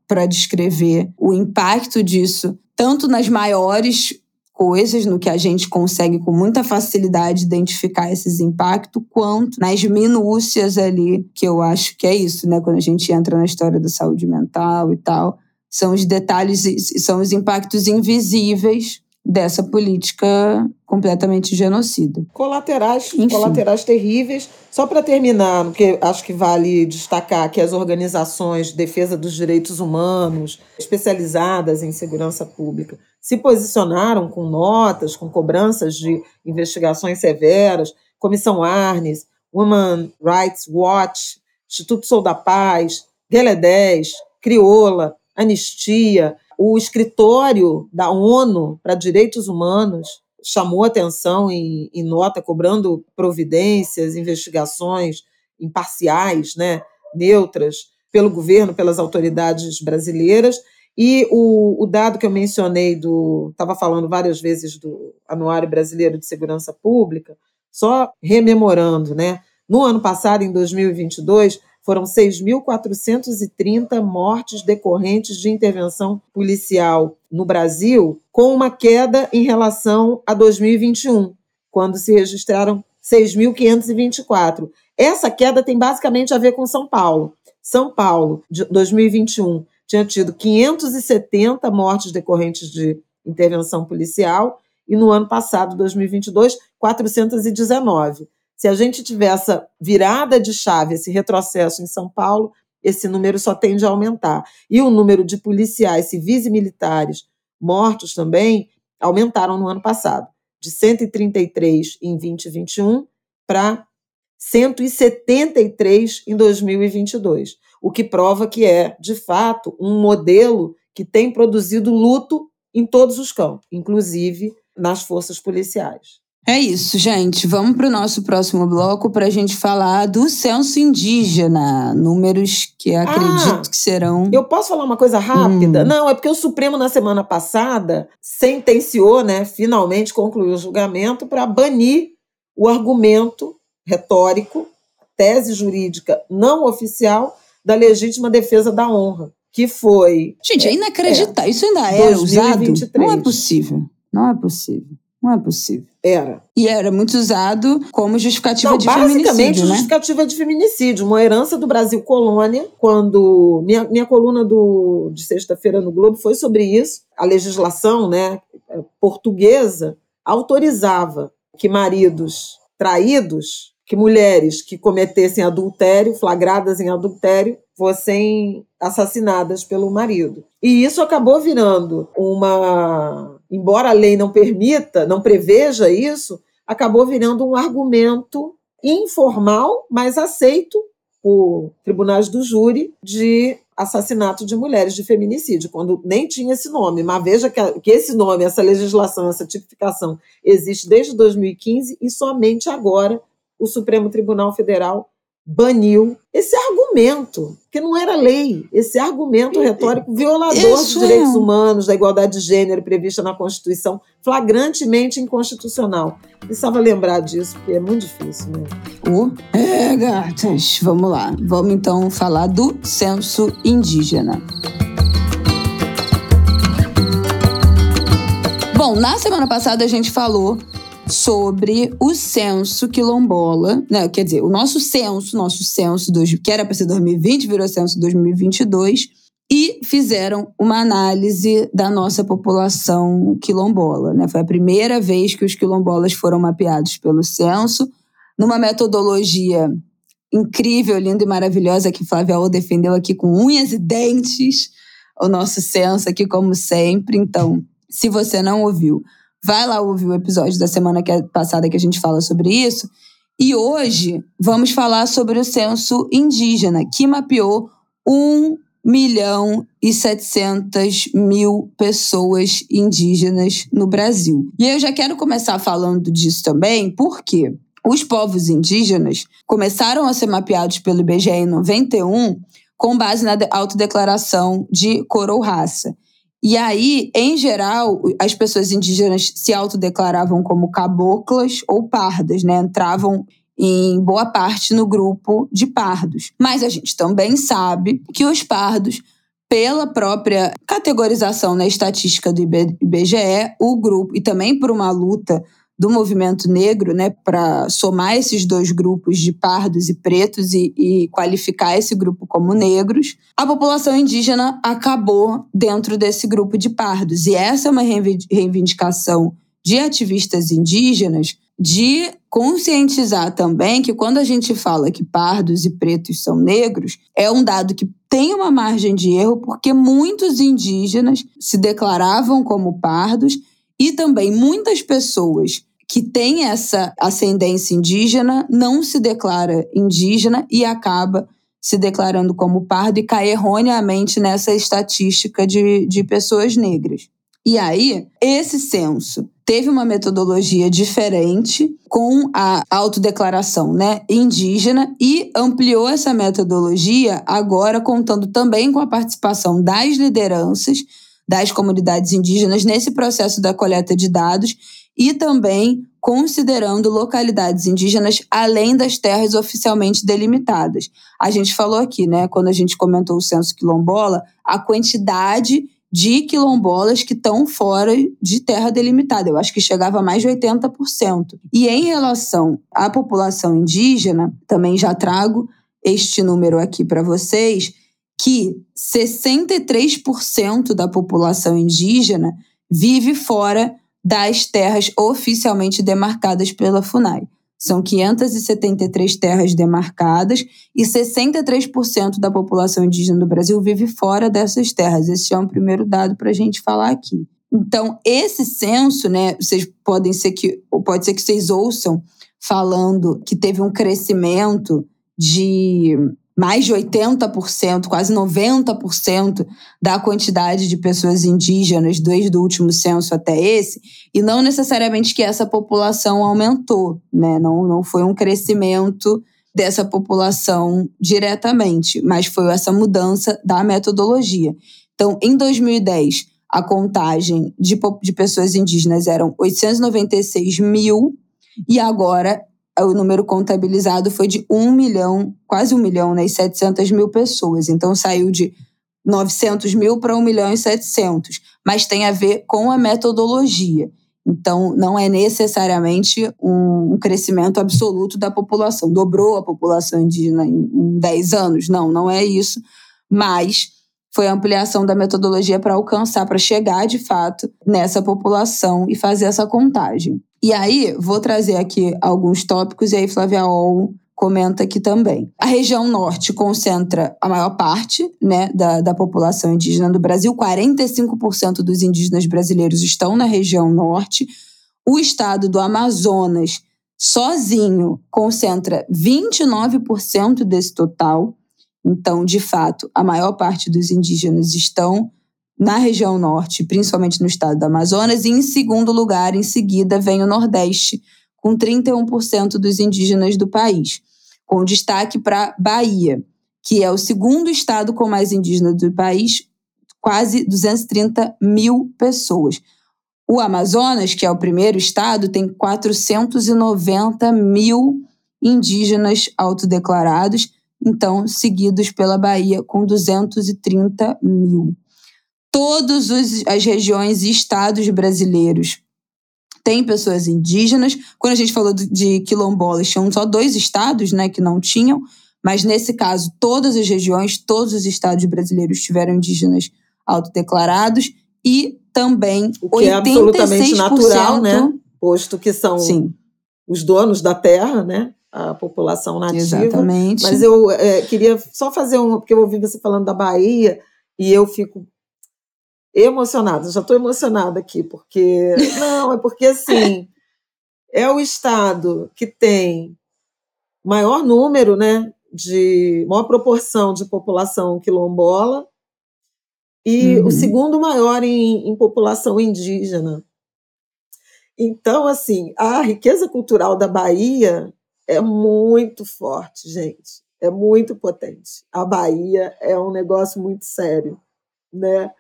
para descrever o impacto disso, tanto nas maiores coisas no que a gente consegue com muita facilidade identificar esses impactos, quanto nas minúcias ali, que eu acho que é isso, né? Quando a gente entra na história da saúde mental e tal, são os detalhes, são os impactos invisíveis dessa política completamente genocida. Colaterais, Enfim. colaterais terríveis. Só para terminar, porque acho que vale destacar que as organizações de defesa dos direitos humanos, especializadas em segurança pública, se posicionaram com notas, com cobranças de investigações severas, Comissão Arnes, Women Rights Watch, Instituto Sou da Paz, Guelé 10, Crioula, Anistia, o escritório da ONU para Direitos Humanos chamou atenção em, em nota, cobrando providências, investigações imparciais, né, neutras, pelo governo, pelas autoridades brasileiras. E o, o dado que eu mencionei do. Estava falando várias vezes do Anuário Brasileiro de Segurança Pública, só rememorando, né? No ano passado, em 2022, foram 6.430 mortes decorrentes de intervenção policial no Brasil, com uma queda em relação a 2021, quando se registraram 6.524. Essa queda tem basicamente a ver com São Paulo. São Paulo, de 2021, tinha tido 570 mortes decorrentes de intervenção policial e no ano passado, 2022, 419. Se a gente tiver essa virada de chave, esse retrocesso em São Paulo, esse número só tende a aumentar. E o número de policiais civis e militares mortos também aumentaram no ano passado, de 133 em 2021 para 173 em 2022, o que prova que é, de fato, um modelo que tem produzido luto em todos os campos, inclusive nas forças policiais. É isso, gente. Vamos para o nosso próximo bloco para a gente falar do censo indígena. Números que acredito ah, que serão. Eu posso falar uma coisa rápida? Hum. Não, é porque o Supremo, na semana passada, sentenciou, né? Finalmente concluiu o julgamento para banir o argumento retórico, tese jurídica não oficial da legítima defesa da honra, que foi. Gente, é, é inacreditável. É, Isso ainda é 2023. usado? Não é possível. Não é possível. Não é possível. Era. E era muito usado como justificativa Não, de feminicídio, basicamente, né? justificativa de feminicídio. Uma herança do Brasil colônia, quando... Minha, minha coluna do, de sexta-feira no Globo foi sobre isso. A legislação né, portuguesa autorizava que maridos traídos, que mulheres que cometessem adultério, flagradas em adultério, fossem assassinadas pelo marido. E isso acabou virando uma embora a lei não permita, não preveja isso, acabou virando um argumento informal, mas aceito por tribunais do júri de assassinato de mulheres, de feminicídio, quando nem tinha esse nome. Mas veja que, que esse nome, essa legislação, essa tipificação existe desde 2015 e somente agora o Supremo Tribunal Federal baniu esse argumento, que não era lei, esse argumento retórico violador dos direitos é. humanos, da igualdade de gênero prevista na Constituição, flagrantemente inconstitucional. Precisava lembrar disso, porque é muito difícil, né? Uh, é, gatas, vamos lá. Vamos então falar do censo indígena. Bom, na semana passada a gente falou sobre o censo quilombola, né? Quer dizer, o nosso censo, nosso censo, que era para ser 2020, virou censo 2022, e fizeram uma análise da nossa população quilombola. Né? Foi a primeira vez que os quilombolas foram mapeados pelo censo, numa metodologia incrível, linda e maravilhosa que Flávia O defendeu aqui com unhas e dentes, o nosso censo aqui, como sempre. Então, se você não ouviu, Vai lá ouvir o episódio da semana é passada que a gente fala sobre isso. E hoje vamos falar sobre o censo indígena, que mapeou 1 milhão e 700 mil pessoas indígenas no Brasil. E eu já quero começar falando disso também, porque os povos indígenas começaram a ser mapeados pelo IBGE em 91 com base na autodeclaração de coroa raça. E aí, em geral, as pessoas indígenas se autodeclaravam como caboclas ou pardas, né? Entravam em boa parte no grupo de pardos. Mas a gente também sabe que os pardos, pela própria categorização na estatística do IBGE, o grupo, e também por uma luta do movimento negro, né, para somar esses dois grupos de pardos e pretos e, e, qualificar esse grupo como negros, a população indígena acabou dentro desse grupo de pardos. E essa é uma reivindicação de ativistas indígenas de conscientizar também que quando a gente fala que pardos e pretos são negros, é um dado que tem uma margem de erro, porque muitos indígenas se declaravam como pardos e também muitas pessoas que têm essa ascendência indígena não se declara indígena e acaba se declarando como pardo e cai erroneamente nessa estatística de, de pessoas negras. E aí, esse censo teve uma metodologia diferente com a autodeclaração né, indígena e ampliou essa metodologia agora contando também com a participação das lideranças das comunidades indígenas nesse processo da coleta de dados e também considerando localidades indígenas além das terras oficialmente delimitadas. A gente falou aqui, né, quando a gente comentou o censo quilombola, a quantidade de quilombolas que estão fora de terra delimitada. Eu acho que chegava a mais de 80%. E em relação à população indígena, também já trago este número aqui para vocês, que 63% da população indígena vive fora das terras oficialmente demarcadas pela FUNAI. São 573 terras demarcadas e 63% da população indígena do Brasil vive fora dessas terras. Esse é um primeiro dado para a gente falar aqui. Então, esse censo, né, vocês podem ser que, ou pode ser que vocês ouçam falando que teve um crescimento de mais de 80%, quase 90% da quantidade de pessoas indígenas desde o último censo até esse, e não necessariamente que essa população aumentou, né? Não, não foi um crescimento dessa população diretamente, mas foi essa mudança da metodologia. Então, em 2010, a contagem de, de pessoas indígenas eram 896 mil, e agora o número contabilizado foi de 1 milhão, quase 1 milhão, né, e 700 mil pessoas. Então saiu de 900 mil para 1 milhão e 700, mas tem a ver com a metodologia. Então, não é necessariamente um, crescimento absoluto da população. Dobrou a população indígena em 10 anos? Não, não é isso. Mas foi a ampliação da metodologia para alcançar, para chegar de fato nessa população e fazer essa contagem. E aí, vou trazer aqui alguns tópicos, e aí Flávia Ol comenta aqui também. A região norte concentra a maior parte né, da, da população indígena do Brasil, 45% dos indígenas brasileiros estão na região norte. O estado do Amazonas, sozinho, concentra 29% desse total. Então, de fato, a maior parte dos indígenas estão na região norte, principalmente no estado do Amazonas, e em segundo lugar, em seguida, vem o Nordeste, com 31% dos indígenas do país, com destaque para Bahia, que é o segundo estado com mais indígenas do país, quase 230 mil pessoas. O Amazonas, que é o primeiro estado, tem 490 mil indígenas autodeclarados, então seguidos pela Bahia, com 230 mil todas as regiões e estados brasileiros têm pessoas indígenas. Quando a gente falou de quilombolas, tinham só dois estados né, que não tinham, mas nesse caso, todas as regiões, todos os estados brasileiros tiveram indígenas autodeclarados e também o que 86%, é absolutamente natural, né? Posto que são Sim. os donos da terra, né? A população nativa. Exatamente. Mas eu é, queria só fazer um, porque eu ouvi você falando da Bahia e eu fico emocionada, já estou emocionada aqui, porque. Não, é porque assim, é o estado que tem maior número, né, de maior proporção de população quilombola e uhum. o segundo maior em, em população indígena. Então, assim, a riqueza cultural da Bahia é muito forte, gente. É muito potente. A Bahia é um negócio muito sério, né?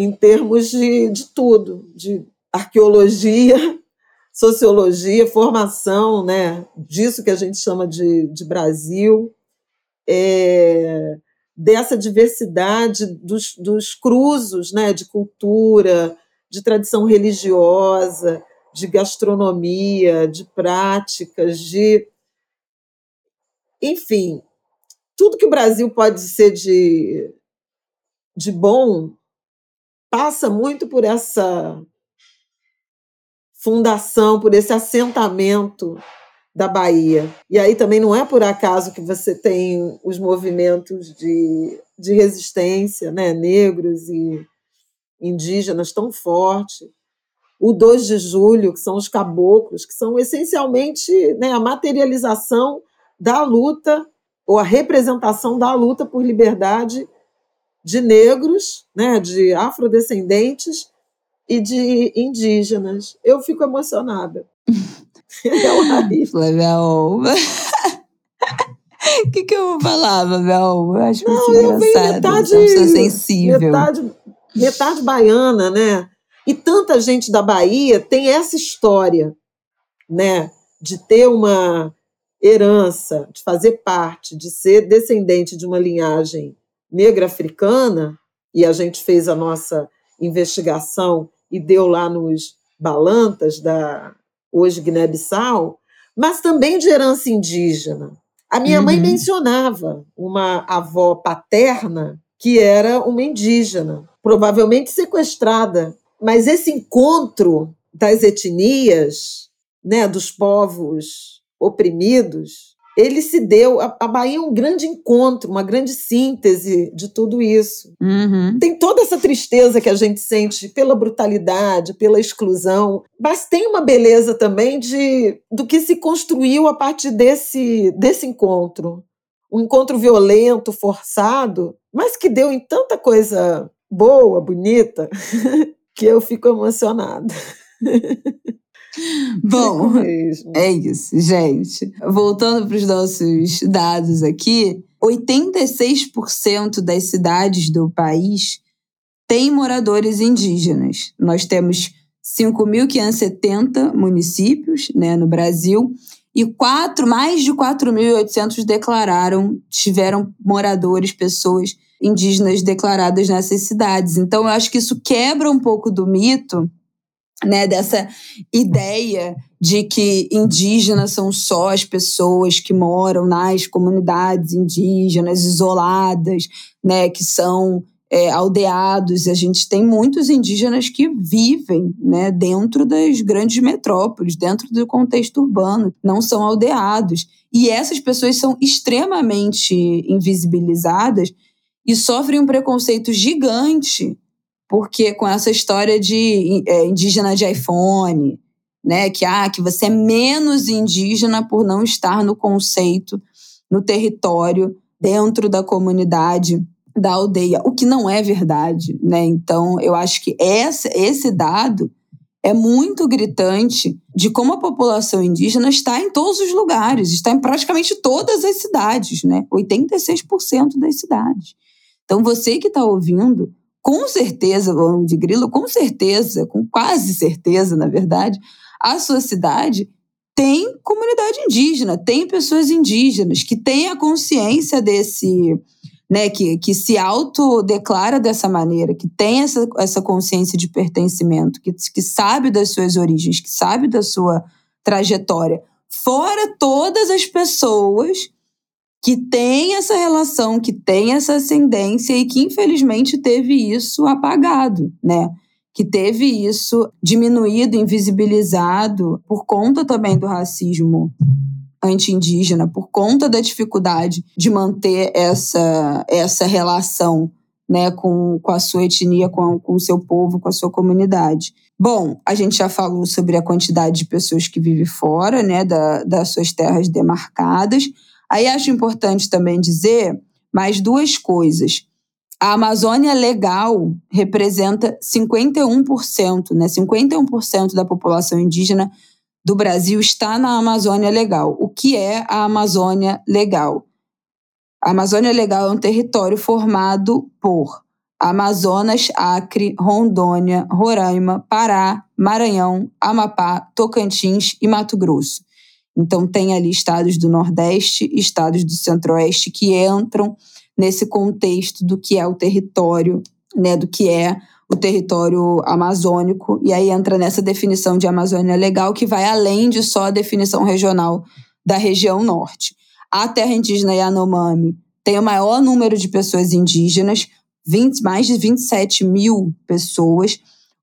Em termos de, de tudo, de arqueologia, sociologia, formação, né, disso que a gente chama de, de Brasil, é, dessa diversidade dos, dos cruzos né, de cultura, de tradição religiosa, de gastronomia, de práticas, de. Enfim, tudo que o Brasil pode ser de, de bom passa muito por essa fundação, por esse assentamento da Bahia. E aí também não é por acaso que você tem os movimentos de, de resistência, né, negros e indígenas tão fortes. O 2 de julho, que são os caboclos, que são essencialmente né, a materialização da luta ou a representação da luta por liberdade de negros, né, de afrodescendentes e de indígenas. Eu fico emocionada. é horrível. Legal. O que, que eu falava, Bel? Eu acho Não, muito engraçado. Metade, sensível. Metade, metade baiana, né? E tanta gente da Bahia tem essa história, né, de ter uma herança, de fazer parte, de ser descendente de uma linhagem negra africana, e a gente fez a nossa investigação e deu lá nos balantas da hoje Guiné-Bissau, mas também de herança indígena. A minha uhum. mãe mencionava uma avó paterna que era uma indígena, provavelmente sequestrada. Mas esse encontro das etnias, né, dos povos oprimidos, ele se deu. A, a Bahia é um grande encontro, uma grande síntese de tudo isso. Uhum. Tem toda essa tristeza que a gente sente pela brutalidade, pela exclusão, mas tem uma beleza também de do que se construiu a partir desse, desse encontro. Um encontro violento, forçado, mas que deu em tanta coisa boa, bonita, que eu fico emocionada. Bom, é isso, gente. Voltando para os nossos dados aqui, 86% das cidades do país têm moradores indígenas. Nós temos 5.570 municípios né, no Brasil e quatro, mais de 4.800 declararam, tiveram moradores, pessoas indígenas declaradas nessas cidades. Então, eu acho que isso quebra um pouco do mito né, dessa ideia de que indígenas são só as pessoas que moram nas comunidades indígenas isoladas, né, que são é, aldeados. A gente tem muitos indígenas que vivem né, dentro das grandes metrópoles, dentro do contexto urbano, não são aldeados. E essas pessoas são extremamente invisibilizadas e sofrem um preconceito gigante porque com essa história de é, indígena de iPhone, né, que ah, que você é menos indígena por não estar no conceito, no território, dentro da comunidade da aldeia, o que não é verdade, né? Então, eu acho que essa, esse dado é muito gritante de como a população indígena está em todos os lugares, está em praticamente todas as cidades, né? 86% das cidades. Então, você que está ouvindo, com certeza, o de Grilo, com certeza, com quase certeza, na verdade, a sua cidade tem comunidade indígena, tem pessoas indígenas que têm a consciência desse, né, que, que se autodeclara dessa maneira, que tem essa, essa consciência de pertencimento, que, que sabe das suas origens, que sabe da sua trajetória. Fora todas as pessoas que tem essa relação, que tem essa ascendência e que infelizmente teve isso apagado, né? Que teve isso diminuído, invisibilizado por conta também do racismo anti-indígena, por conta da dificuldade de manter essa, essa relação né, com, com a sua etnia, com, com o seu povo, com a sua comunidade. Bom, a gente já falou sobre a quantidade de pessoas que vivem fora né, da, das suas terras demarcadas, Aí acho importante também dizer mais duas coisas. A Amazônia Legal representa 51%, né? 51% da população indígena do Brasil está na Amazônia Legal. O que é a Amazônia Legal? A Amazônia Legal é um território formado por Amazonas, Acre, Rondônia, Roraima, Pará, Maranhão, Amapá, Tocantins e Mato Grosso. Então, tem ali estados do Nordeste, estados do Centro-Oeste que entram nesse contexto do que é o território, né, do que é o território amazônico, e aí entra nessa definição de Amazônia Legal, que vai além de só a definição regional da região norte. A terra indígena Yanomami tem o maior número de pessoas indígenas, 20, mais de 27 mil pessoas.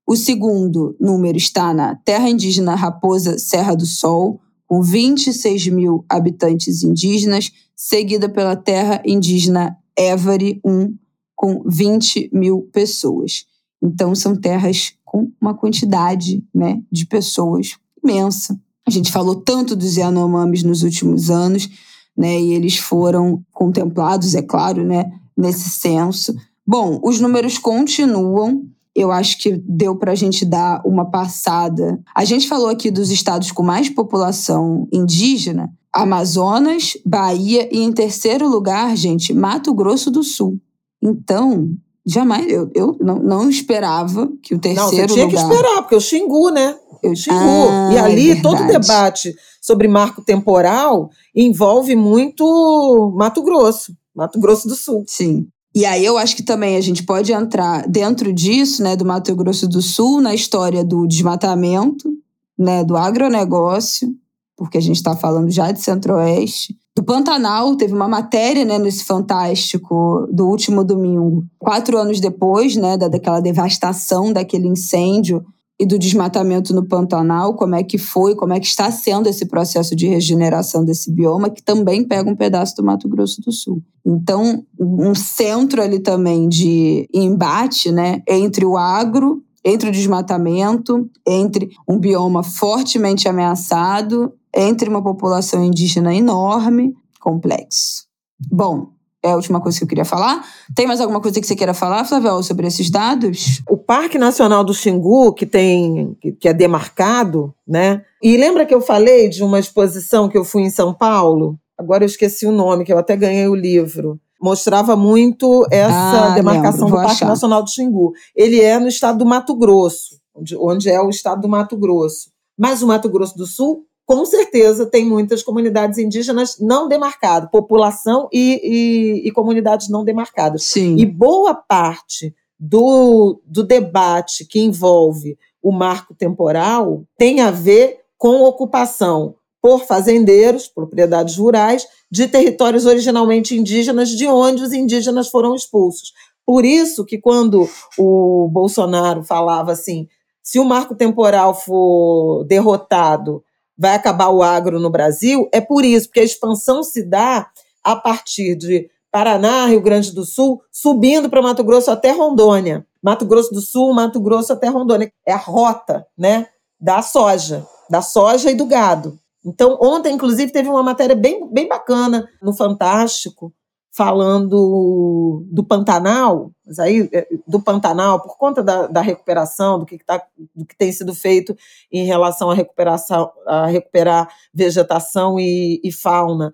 O segundo número está na terra indígena Raposa Serra do Sol, com 26 mil habitantes indígenas, seguida pela terra indígena Évari 1, com 20 mil pessoas. Então, são terras com uma quantidade né, de pessoas imensa. A gente falou tanto dos Yanomamis nos últimos anos, né, e eles foram contemplados, é claro, né, nesse censo. Bom, os números continuam eu acho que deu para a gente dar uma passada. A gente falou aqui dos estados com mais população indígena, Amazonas, Bahia e, em terceiro lugar, gente, Mato Grosso do Sul. Então, Jamais, eu, eu não, não esperava que o terceiro lugar... Não, você tinha lugar... que esperar, porque o Xingu, né? O Xingu. Ah, e ali, é todo o debate sobre marco temporal envolve muito Mato Grosso, Mato Grosso do Sul. Sim. E aí eu acho que também a gente pode entrar dentro disso, né, do Mato Grosso do Sul, na história do desmatamento, né, do agronegócio, porque a gente está falando já de Centro-Oeste, do Pantanal. Teve uma matéria né, nesse Fantástico do último domingo, quatro anos depois né, da, daquela devastação, daquele incêndio e do desmatamento no Pantanal, como é que foi, como é que está sendo esse processo de regeneração desse bioma, que também pega um pedaço do Mato Grosso do Sul. Então, um centro ali também de embate né, entre o agro, entre o desmatamento, entre um bioma fortemente ameaçado entre uma população indígena enorme, complexo. Bom, é a última coisa que eu queria falar. Tem mais alguma coisa que você queira falar, Flavel, sobre esses dados? O Parque Nacional do Xingu, que tem que é demarcado, né? E lembra que eu falei de uma exposição que eu fui em São Paulo? Agora eu esqueci o nome, que eu até ganhei o livro. Mostrava muito essa ah, demarcação do Parque achar. Nacional do Xingu. Ele é no estado do Mato Grosso, onde, onde é o estado do Mato Grosso. Mas o Mato Grosso do Sul com certeza tem muitas comunidades indígenas não demarcadas, população e, e, e comunidades não demarcadas. Sim. E boa parte do, do debate que envolve o marco temporal tem a ver com ocupação por fazendeiros, propriedades rurais, de territórios originalmente indígenas, de onde os indígenas foram expulsos. Por isso que quando o Bolsonaro falava assim, se o marco temporal for derrotado, vai acabar o agro no Brasil, é por isso, porque a expansão se dá a partir de Paraná, Rio Grande do Sul, subindo para Mato Grosso até Rondônia. Mato Grosso do Sul, Mato Grosso até Rondônia. É a rota né, da soja, da soja e do gado. Então, ontem, inclusive, teve uma matéria bem, bem bacana no Fantástico, falando do Pantanal, mas aí é, do Pantanal, por conta da, da recuperação, do que, tá, do que tem sido feito em relação à recuperação, a recuperar vegetação e, e fauna,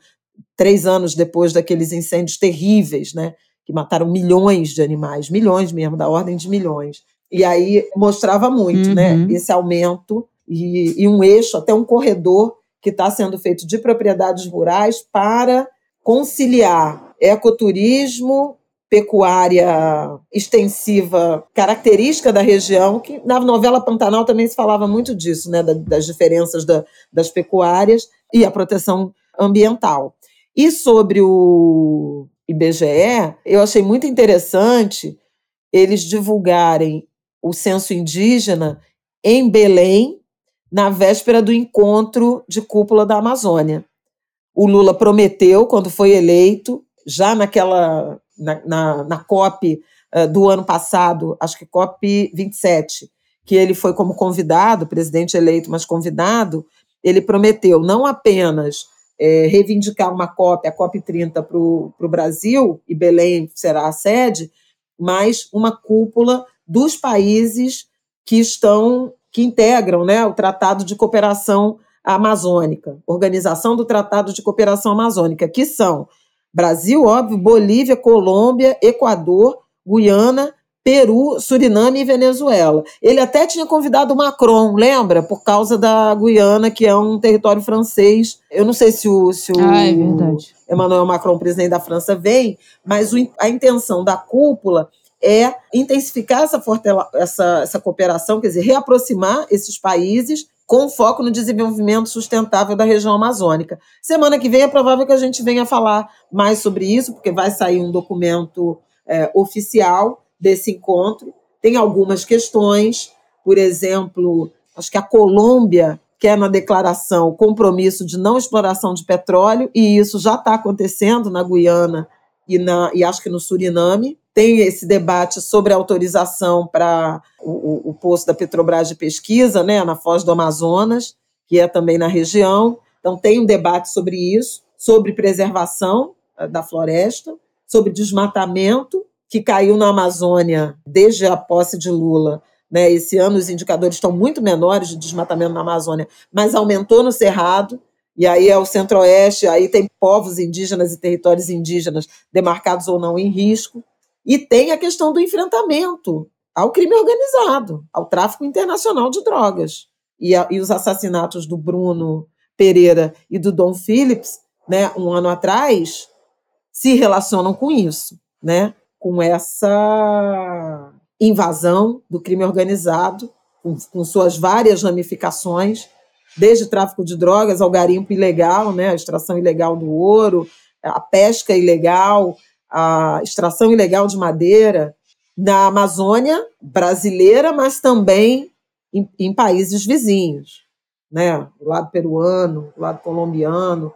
três anos depois daqueles incêndios terríveis, né, que mataram milhões de animais, milhões mesmo, da ordem de milhões. E aí mostrava muito, né, uhum. né, esse aumento e, e um eixo, até um corredor que está sendo feito de propriedades rurais para conciliar ecoturismo, pecuária extensiva, característica da região, que na novela Pantanal também se falava muito disso, né, das diferenças da, das pecuárias e a proteção ambiental. E sobre o IBGE, eu achei muito interessante eles divulgarem o censo indígena em Belém, na véspera do encontro de cúpula da Amazônia. O Lula prometeu, quando foi eleito, já naquela na, na, na COP uh, do ano passado, acho que COP 27, que ele foi como convidado, presidente eleito, mas convidado, ele prometeu não apenas é, reivindicar uma COP, a COP 30 para o Brasil, e Belém será a sede, mas uma cúpula dos países que estão, que integram né, o Tratado de Cooperação Amazônica, Organização do Tratado de Cooperação Amazônica, que são Brasil, óbvio, Bolívia, Colômbia, Equador, Guiana, Peru, Suriname e Venezuela. Ele até tinha convidado Macron, lembra? Por causa da Guiana, que é um território francês. Eu não sei se o, se o ah, é Emmanuel Macron, presidente da França, vem, mas o, a intenção da cúpula é intensificar essa, essa, essa cooperação, quer dizer, reaproximar esses países com foco no desenvolvimento sustentável da região amazônica. Semana que vem é provável que a gente venha falar mais sobre isso, porque vai sair um documento é, oficial desse encontro. Tem algumas questões, por exemplo, acho que a Colômbia quer na declaração o compromisso de não exploração de petróleo, e isso já está acontecendo na Guiana e, na, e acho que no Suriname tem esse debate sobre autorização para o, o, posto da Petrobras de pesquisa, né, na Foz do Amazonas, que é também na região. Então, tem um debate sobre isso, sobre preservação eh, da floresta, sobre desmatamento, que caiu na Amazônia desde a posse de Lula. Né? Esse ano, os indicadores estão muito menores de desmatamento na Amazônia, mas aumentou no Cerrado. E aí é o centro-oeste, aí tem povos indígenas e territórios indígenas demarcados ou não em risco. E tem a questão do enfrentamento ao crime organizado, ao tráfico internacional de drogas. E, a, e os assassinatos do Bruno Pereira e do Dom Phillips, né, um ano atrás, se relacionam com isso, né, com essa invasão do crime organizado, com, com suas várias ramificações, desde tráfico de drogas ao garimpo ilegal, né, a extração ilegal do ouro, a pesca ilegal, a extração ilegal de madeira na Amazônia brasileira, mas também em, em países vizinhos, né, do lado peruano, do lado colombiano,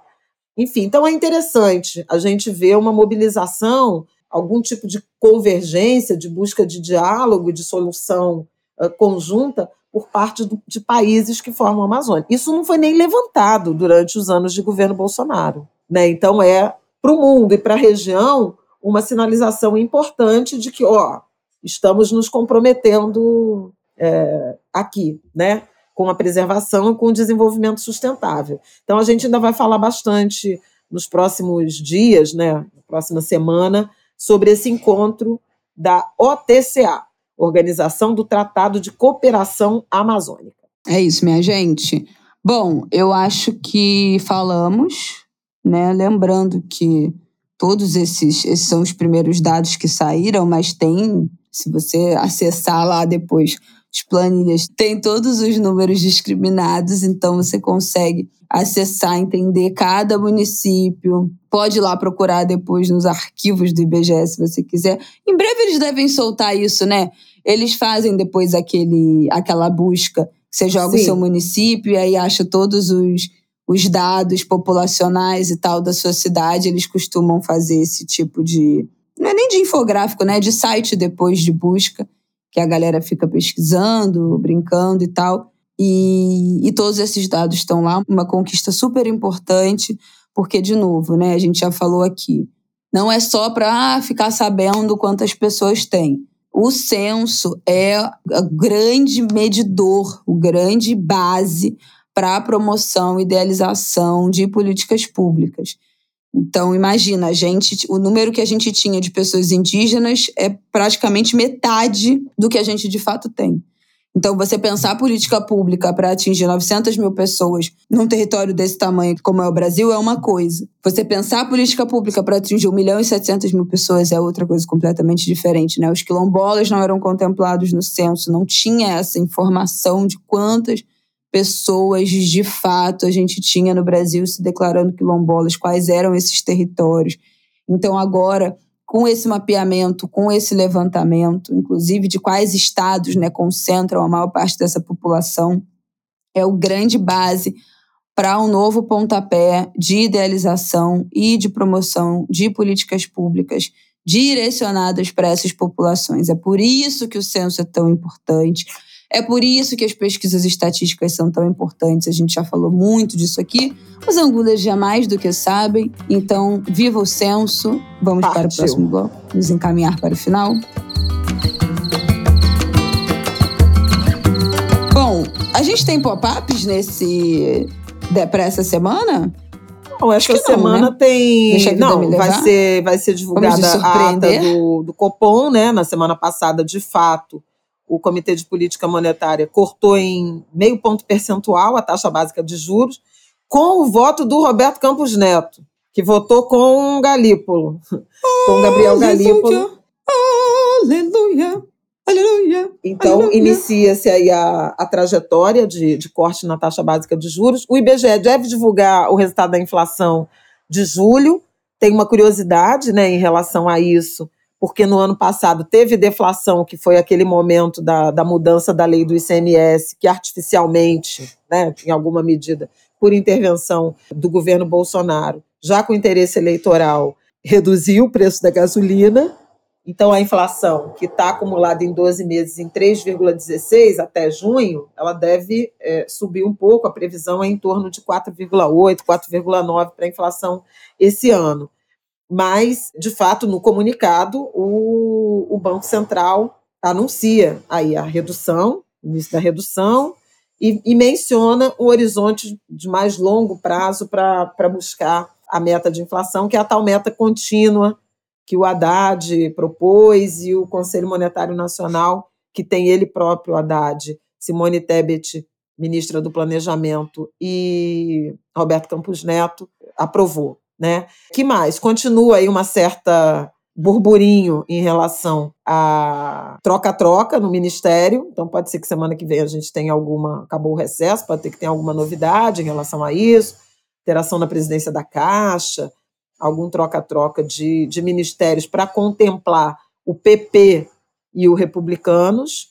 enfim. Então é interessante a gente ver uma mobilização, algum tipo de convergência, de busca de diálogo, de solução uh, conjunta por parte do, de países que formam a Amazônia. Isso não foi nem levantado durante os anos de governo Bolsonaro. Né? Então, é para o mundo e para a região uma sinalização importante de que, ó, estamos nos comprometendo é, aqui, né? com a preservação e com o desenvolvimento sustentável. Então, a gente ainda vai falar bastante nos próximos dias, né, na próxima semana, sobre esse encontro da OTCA, Organização do Tratado de Cooperação Amazônica. É isso, minha gente. Bom, eu acho que falamos, né? Lembrando que todos esses, esses são os primeiros dados que saíram, mas tem, se você acessar lá depois as planilhas, tem todos os números discriminados, então você consegue acessar, entender cada município. Pode ir lá procurar depois nos arquivos do IBGE se você quiser. Em breve eles devem soltar isso, né? Eles fazem depois aquele, aquela busca. Você joga Sim. o seu município e aí acha todos os, os dados populacionais e tal da sua cidade. Eles costumam fazer esse tipo de. Não é nem de infográfico, né? De site depois de busca, que a galera fica pesquisando, brincando e tal. E, e todos esses dados estão lá, uma conquista super importante, porque, de novo, né, a gente já falou aqui, não é só para ah, ficar sabendo quantas pessoas tem. O censo é o grande medidor, o grande base para a promoção e idealização de políticas públicas. Então, imagina, a gente, o número que a gente tinha de pessoas indígenas é praticamente metade do que a gente de fato tem. Então, você pensar política pública para atingir 900 mil pessoas num território desse tamanho, como é o Brasil, é uma coisa. Você pensar política pública para atingir 1 milhão e 700 mil pessoas é outra coisa completamente diferente. Né? Os quilombolas não eram contemplados no censo, não tinha essa informação de quantas pessoas de fato a gente tinha no Brasil se declarando quilombolas, quais eram esses territórios. Então, agora com esse mapeamento, com esse levantamento, inclusive de quais estados né, concentram a maior parte dessa população, é o grande base para um novo pontapé de idealização e de promoção de políticas públicas direcionadas para essas populações. É por isso que o censo é tão importante. É por isso que as pesquisas estatísticas são tão importantes. A gente já falou muito disso aqui. Os angulers jamais do que sabem. Então, viva o censo. Vamos Partiu. para o próximo bloco. Nos encaminhar para o final. Bom, a gente tem pop-ups nesse para essa semana? Não, essa Acho semana não, né? tem. Não, vai ser, vai ser divulgada a ata do, do Copom, né? Na semana passada, de fato o Comitê de Política Monetária cortou em meio ponto percentual a taxa básica de juros, com o voto do Roberto Campos Neto, que votou com Galípolo, com Gabriel Galípolo. Aleluia! Aleluia! Então, inicia-se aí a, a trajetória de, de corte na taxa básica de juros. O IBGE deve divulgar o resultado da inflação de julho. Tem uma curiosidade né, em relação a isso porque no ano passado teve deflação, que foi aquele momento da, da mudança da lei do ICMS, que artificialmente, né, em alguma medida, por intervenção do governo Bolsonaro, já com interesse eleitoral, reduziu o preço da gasolina. Então, a inflação, que está acumulada em 12 meses em 3,16 até junho, ela deve é, subir um pouco. A previsão é em torno de 4,8, 4,9 para a inflação esse ano. Mas, de fato, no comunicado, o, o Banco Central anuncia aí a redução, início da redução, e, e menciona o horizonte de mais longo prazo para buscar a meta de inflação, que é a tal meta contínua que o Haddad propôs e o Conselho Monetário Nacional, que tem ele próprio, Haddad, Simone Tebet, ministra do Planejamento, e Roberto Campos Neto, aprovou. Né? que mais? Continua aí uma certa burburinho em relação a troca-troca no Ministério. Então, pode ser que semana que vem a gente tenha alguma. Acabou o recesso, pode ter que ter alguma novidade em relação a isso. Interação na presidência da Caixa, algum troca-troca de, de ministérios para contemplar o PP e o Republicanos,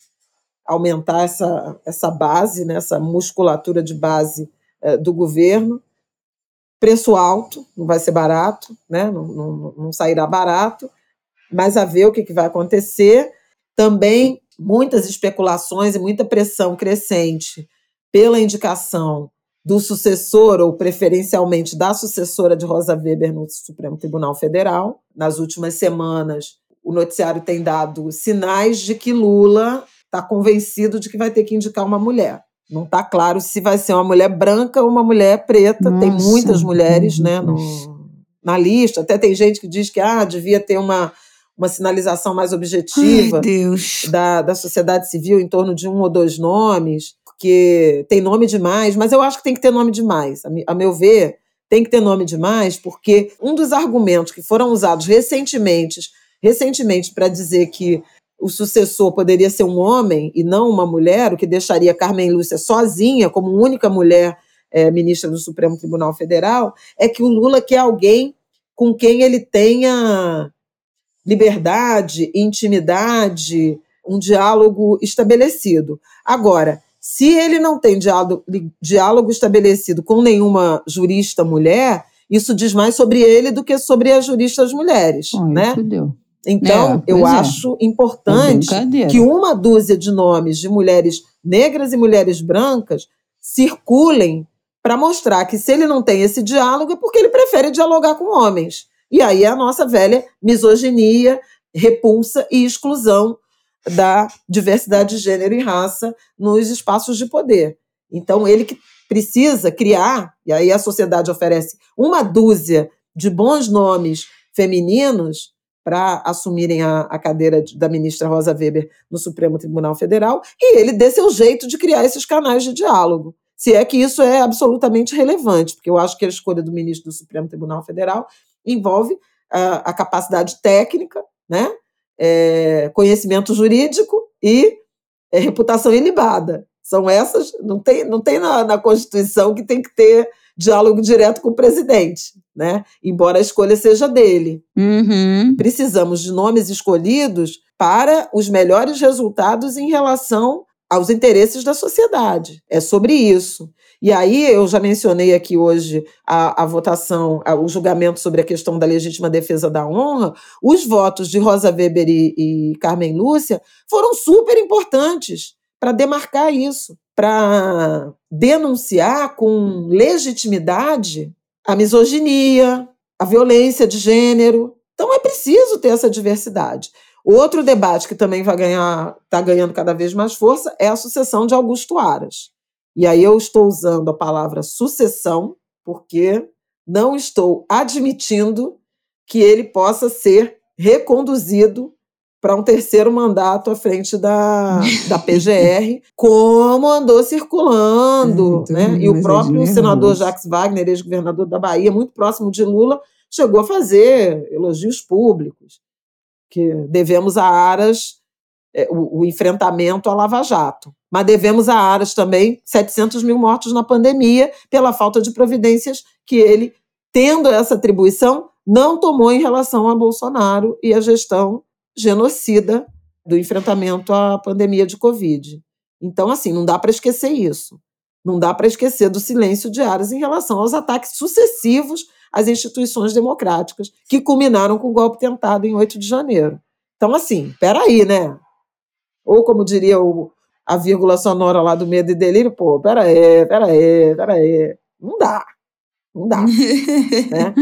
aumentar essa, essa base, né, essa musculatura de base eh, do governo. Preço alto, não vai ser barato, né, não, não, não sairá barato mas a ver o que, que vai acontecer. Também muitas especulações e muita pressão crescente pela indicação do sucessor, ou preferencialmente da sucessora de Rosa Weber no Supremo Tribunal Federal. Nas últimas semanas, o noticiário tem dado sinais de que Lula está convencido de que vai ter que indicar uma mulher. Não está claro se vai ser uma mulher branca ou uma mulher preta. Nossa. Tem muitas mulheres né, no, na lista. Até tem gente que diz que ah, devia ter uma uma sinalização mais objetiva da, da sociedade civil em torno de um ou dois nomes, porque tem nome demais, mas eu acho que tem que ter nome demais. A, a meu ver, tem que ter nome demais, porque um dos argumentos que foram usados recentemente, recentemente para dizer que o sucessor poderia ser um homem e não uma mulher, o que deixaria Carmen Lúcia sozinha, como única mulher é, ministra do Supremo Tribunal Federal, é que o Lula quer alguém com quem ele tenha liberdade, intimidade, um diálogo estabelecido. Agora, se ele não tem diálogo, diálogo estabelecido com nenhuma jurista mulher, isso diz mais sobre ele do que sobre as juristas mulheres, oh, né? Então, é, eu é. acho importante é que uma dúzia de nomes de mulheres negras e mulheres brancas circulem para mostrar que se ele não tem esse diálogo é porque ele prefere dialogar com homens. E aí é a nossa velha misoginia, repulsa e exclusão da diversidade de gênero e raça nos espaços de poder. Então, ele que precisa criar, e aí a sociedade oferece uma dúzia de bons nomes femininos para assumirem a, a, cadeira da ministra Rosa Weber no Supremo Tribunal Federal, e ele dê seu jeito de criar esses canais de diálogo. Se é que isso é absolutamente relevante, porque eu acho que a escolha do ministro do Supremo Tribunal Federal envolve a, a capacidade técnica, né? É, conhecimento jurídico e é, reputação ilibada. São essas, não tem, não tem na, na Constituição que tem que ter diálogo direto com o presidente, né? Embora a escolha seja dele. Uhum. Precisamos de nomes escolhidos para os melhores resultados em relação aos interesses da sociedade. É sobre isso. E aí eu já mencionei aqui hoje a, a votação, a, o julgamento sobre a questão da legítima defesa da honra. Os votos de Rosa Weber e, e Carmen Lúcia foram super importantes para demarcar isso, para denunciar com legitimidade a misoginia, a violência de gênero. Então é preciso ter essa diversidade. Outro debate que também vai ganhar, está ganhando cada vez mais força, é a sucessão de Augusto Aras. E aí eu estou usando a palavra sucessão, porque não estou admitindo que ele possa ser reconduzido para um terceiro mandato à frente da, da PGR, como andou circulando. É, né? E o próprio é senador Jacques Wagner, ex-governador da Bahia, muito próximo de Lula, chegou a fazer elogios públicos, que devemos a Aras é, o, o, enfrentamento à Lava Jato. Mas devemos a Aras também 700 mil mortos na pandemia pela falta de providências que ele, tendo essa atribuição, não tomou em relação a Bolsonaro e a gestão genocida do enfrentamento à pandemia de Covid. Então, assim, não dá para esquecer isso. Não dá para esquecer do silêncio de Aras em relação aos ataques sucessivos às instituições democráticas, que culminaram com o golpe tentado em 8 de janeiro. Então, assim, peraí, né? Ou como diria o, a vírgula sonora lá do medo e delírio, pô, pera aí, pera aí, pera aí. Não dá. Não dá. né?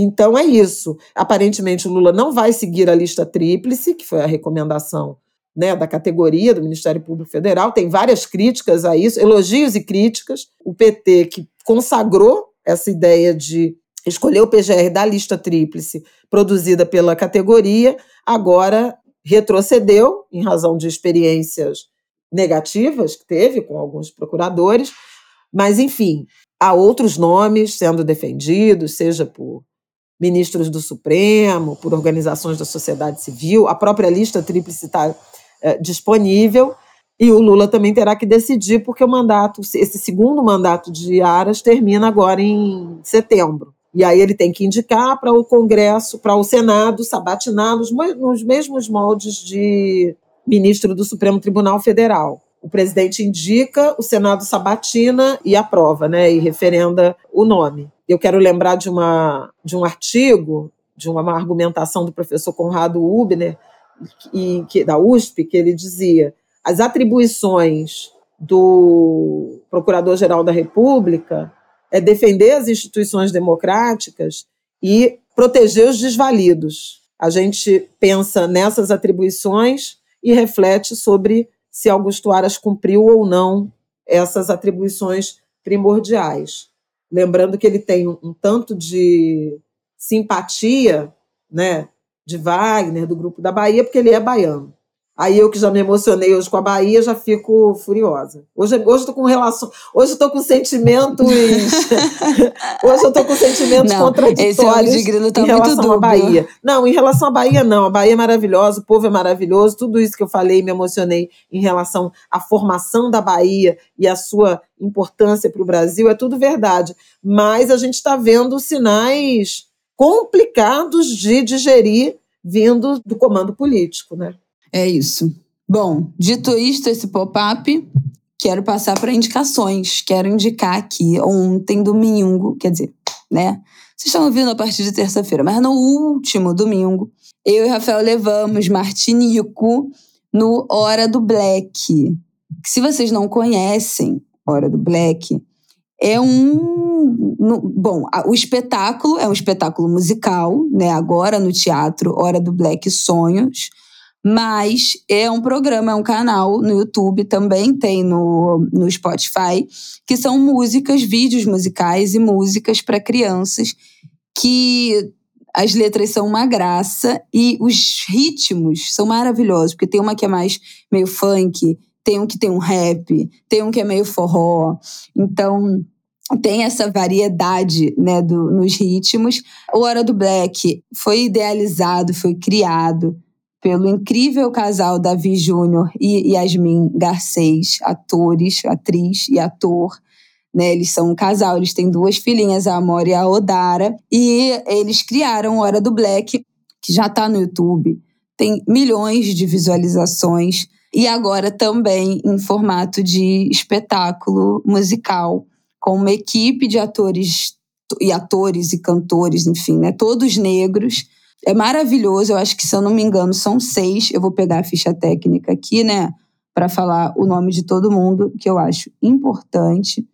Então é isso. Aparentemente o Lula não vai seguir a lista tríplice, que foi a recomendação né, da categoria do Ministério Público Federal. Tem várias críticas a isso, elogios e críticas. O PT que consagrou essa ideia de escolheu o PGR da lista tríplice produzida pela categoria, agora retrocedeu em razão de experiências negativas que teve com alguns procuradores, mas enfim, há outros nomes sendo defendidos, seja por ministros do Supremo, por organizações da sociedade civil, a própria lista tríplice está é, disponível. E o Lula também terá que decidir, porque o mandato, esse segundo mandato de Aras termina agora em setembro. E aí ele tem que indicar para o Congresso, para o Senado, sabatinar nos, nos mesmos moldes de ministro do Supremo Tribunal Federal. O presidente indica, o Senado sabatina e aprova, né, e referenda o nome. Eu quero lembrar de, uma, de um artigo, de uma, argumentação do professor Conrado Ubner, e, que, da USP, que ele dizia as atribuições do Procurador-Geral da República é defender as instituições democráticas e proteger os desvalidos. A gente pensa nessas atribuições e reflete sobre se Augusto Aras cumpriu ou não essas atribuições primordiais. Lembrando que ele tem um, tanto de simpatia né, de Wagner, do grupo da Bahia, porque ele é baiano. Aí eu que já me emocionei hoje com a Bahia, já fico furiosa. Hoje, hoje eu tô com relação, hoje eu tô com sentimentos, hoje eu tô com sentimentos não, contraditórios esse de tá em relação à Bahia. Não, em relação à Bahia não, a Bahia é maravilhosa, o povo é maravilhoso, tudo isso que eu falei me emocionei em relação à formação da Bahia e a sua importância para o Brasil, é tudo verdade. Mas a gente está vendo sinais complicados de digerir vindo do comando político, né? É isso. Bom, dito isto, esse pop-up, quero passar para indicações. Quero indicar aqui ontem, domingo, quer dizer, né? Vocês estão ouvindo a partir de terça-feira, mas no último domingo, eu e Rafael levamos Martinico no Hora do Black. Se vocês não conhecem Hora do Black, é um. No, bom, o espetáculo é um espetáculo musical, né? Agora no teatro Hora do Black Sonhos mas é um programa, é um canal no YouTube, também tem no, no Spotify, que são músicas, vídeos musicais e músicas para crianças que as letras são uma graça e os ritmos são maravilhosos, porque tem uma que é mais meio funk, tem um que tem um rap, tem um que é meio forró. Então, tem essa variedade né, do, nos ritmos. O Hora do Black foi idealizado, foi criado pelo incrível casal Davi Júnior e Yasmin Garcês, atores, atriz e ator. Né, eles são um casal, eles têm duas filhinhas, a Amora e a Odara, e eles criaram Hora do Black, que já está no YouTube, tem milhões de visualizações, e agora também em formato de espetáculo musical, com uma equipe de atores e atores e cantores, enfim, né, todos negros, é maravilhoso. Eu acho que, se eu não me engano, são seis. Eu vou pegar a ficha técnica aqui, né? Para falar o nome de todo mundo, que eu acho importante.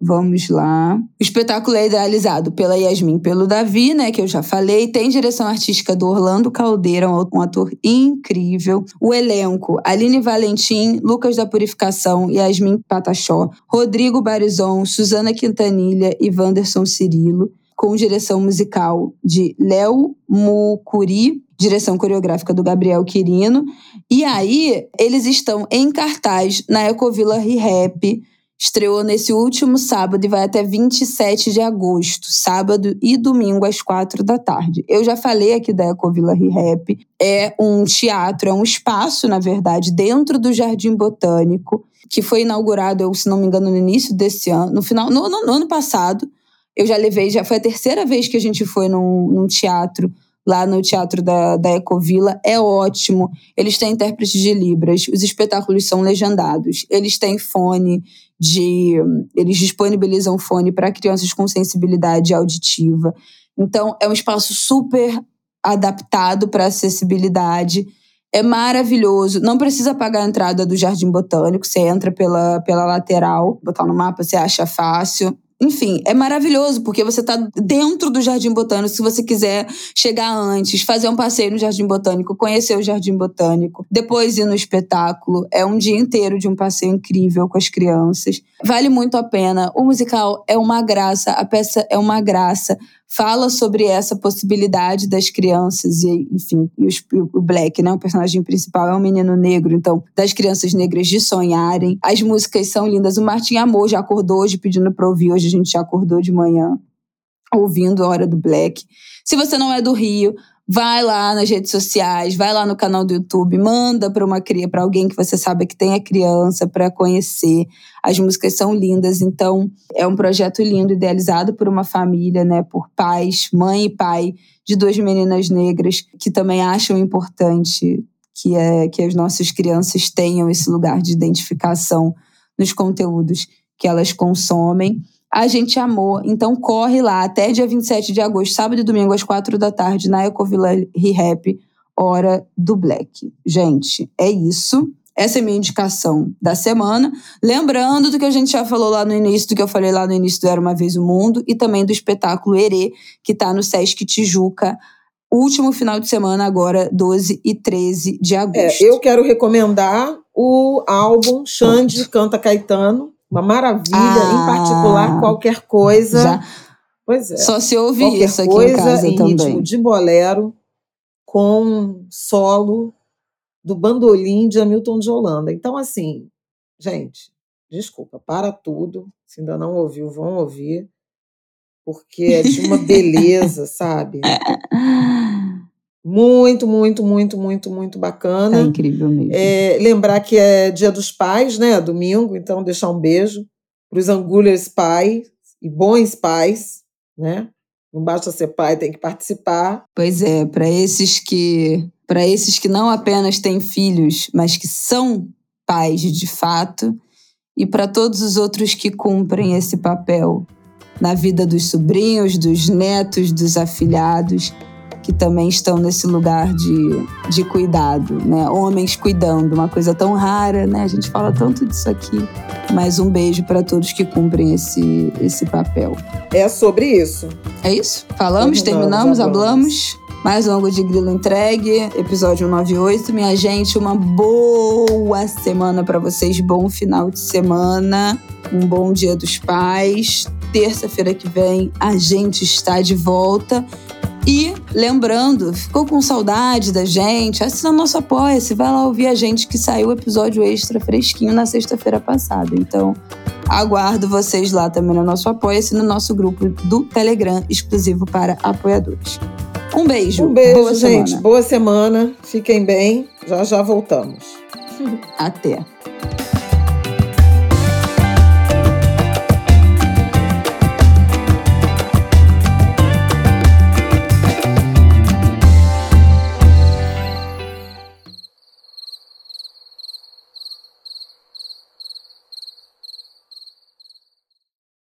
Vamos lá. O espetáculo é idealizado pela Yasmin, pelo Davi, né, que eu já falei. Tem direção artística do Orlando Caldeira, um ator incrível. O elenco: Aline Valentim, Lucas da Purificação, Yasmin Patachó, Rodrigo Barizon, Suzana Quintanilha e Wanderson Cirilo com direção musical de Léo Mucuri, direção coreográfica do Gabriel Quirino. E aí, eles estão em cartaz na Ecovila Rehap. Estreou nesse último sábado e vai até 27 de agosto, sábado e domingo às quatro da tarde. Eu já falei aqui da Ecovila Rehap. É um teatro, é um espaço, na verdade, dentro do Jardim Botânico, que foi inaugurado, se não me engano, no início desse ano, no final, no, no, no ano passado eu já levei, já foi a terceira vez que a gente foi num, num teatro, lá no teatro da, da Ecovila. É ótimo. Eles têm intérprete de Libras, os espetáculos são legendados. Eles têm fone de. Eles disponibilizam fone para crianças com sensibilidade auditiva. Então, é um espaço super adaptado para acessibilidade. É maravilhoso. Não precisa pagar a entrada do Jardim Botânico. Você entra pela, pela lateral, botar no mapa, você acha fácil. Enfim, é maravilhoso, porque você está dentro do Jardim Botânico. Se você quiser chegar antes, fazer um passeio no Jardim Botânico, conhecer o Jardim Botânico, depois ir no espetáculo. É um dia inteiro de um passeio incrível com as crianças. Vale muito a pena. O musical é uma graça, a peça é uma graça. Fala sobre essa possibilidade das crianças e, enfim, e os, o Black, né, o personagem principal é um menino negro, então das crianças negras de sonharem. As músicas são lindas. O Martin Amor já acordou hoje pedindo para ouvir, hoje a gente já acordou de manhã ouvindo a hora do Black. Se você não é do Rio, vai lá nas redes sociais, vai lá no canal do YouTube, manda para uma cria, para alguém que você sabe que tem a criança para conhecer. As músicas são lindas, então é um projeto lindo idealizado por uma família, né, por pais, mãe e pai de duas meninas negras que também acham importante que é que as nossas crianças tenham esse lugar de identificação nos conteúdos que elas consomem a gente amou. Então corre lá até dia 27 de agosto, sábado e domingo, às quatro da tarde, na Ecovilla Rehap, hora do Black. Gente, é isso. Essa é a minha indicação da semana. Lembrando do que a gente já falou lá no início, do que eu falei lá no início do Era Uma Vez o Mundo, e também do espetáculo Herê, que está no Sesc Tijuca, último final de semana, agora 12 e 13 de agosto. É, eu quero recomendar o álbum Xande Canta Caetano, uma maravilha, ah, em particular qualquer coisa. Já. Pois é. Só se ouve qualquer isso aqui coisa em casa em também. ritmo de bolero com solo do bandolim de Hamilton de Holanda. Então, assim, gente, desculpa, para tudo. Se ainda não ouviu, vão ouvir. Porque é de uma beleza, sabe? Muito, muito, muito, muito, muito bacana. É incrível mesmo. É, lembrar que é Dia dos Pais, né? Domingo, então deixar um beijo para os Angulers pais e bons pais, né? Não basta ser pai, tem que participar. Pois é, para esses que para esses que não apenas têm filhos, mas que são pais de fato, e para todos os outros que cumprem esse papel na vida dos sobrinhos, dos netos, dos afilhados que também estão nesse lugar de, de cuidado, né? Homens cuidando, uma coisa tão rara, né? A gente fala tanto disso aqui. Mas um beijo para todos que cumprem esse, esse papel. É sobre isso. É isso? Falamos, terminamos, hablamos. Mais longo de grilo entregue, episódio 198. Minha gente, uma boa semana para vocês, bom final de semana, um bom dia dos pais. Terça-feira que vem a gente está de volta. E lembrando, ficou com saudade da gente? Assina nosso Apoia-se, vai lá ouvir a gente que saiu o episódio extra fresquinho na sexta-feira passada. Então, aguardo vocês lá também no nosso Apoia-se, no nosso grupo do Telegram, exclusivo para apoiadores. Um beijo. Um beijo, boa gente. Semana. Boa semana. Fiquem bem. Já já voltamos. Até.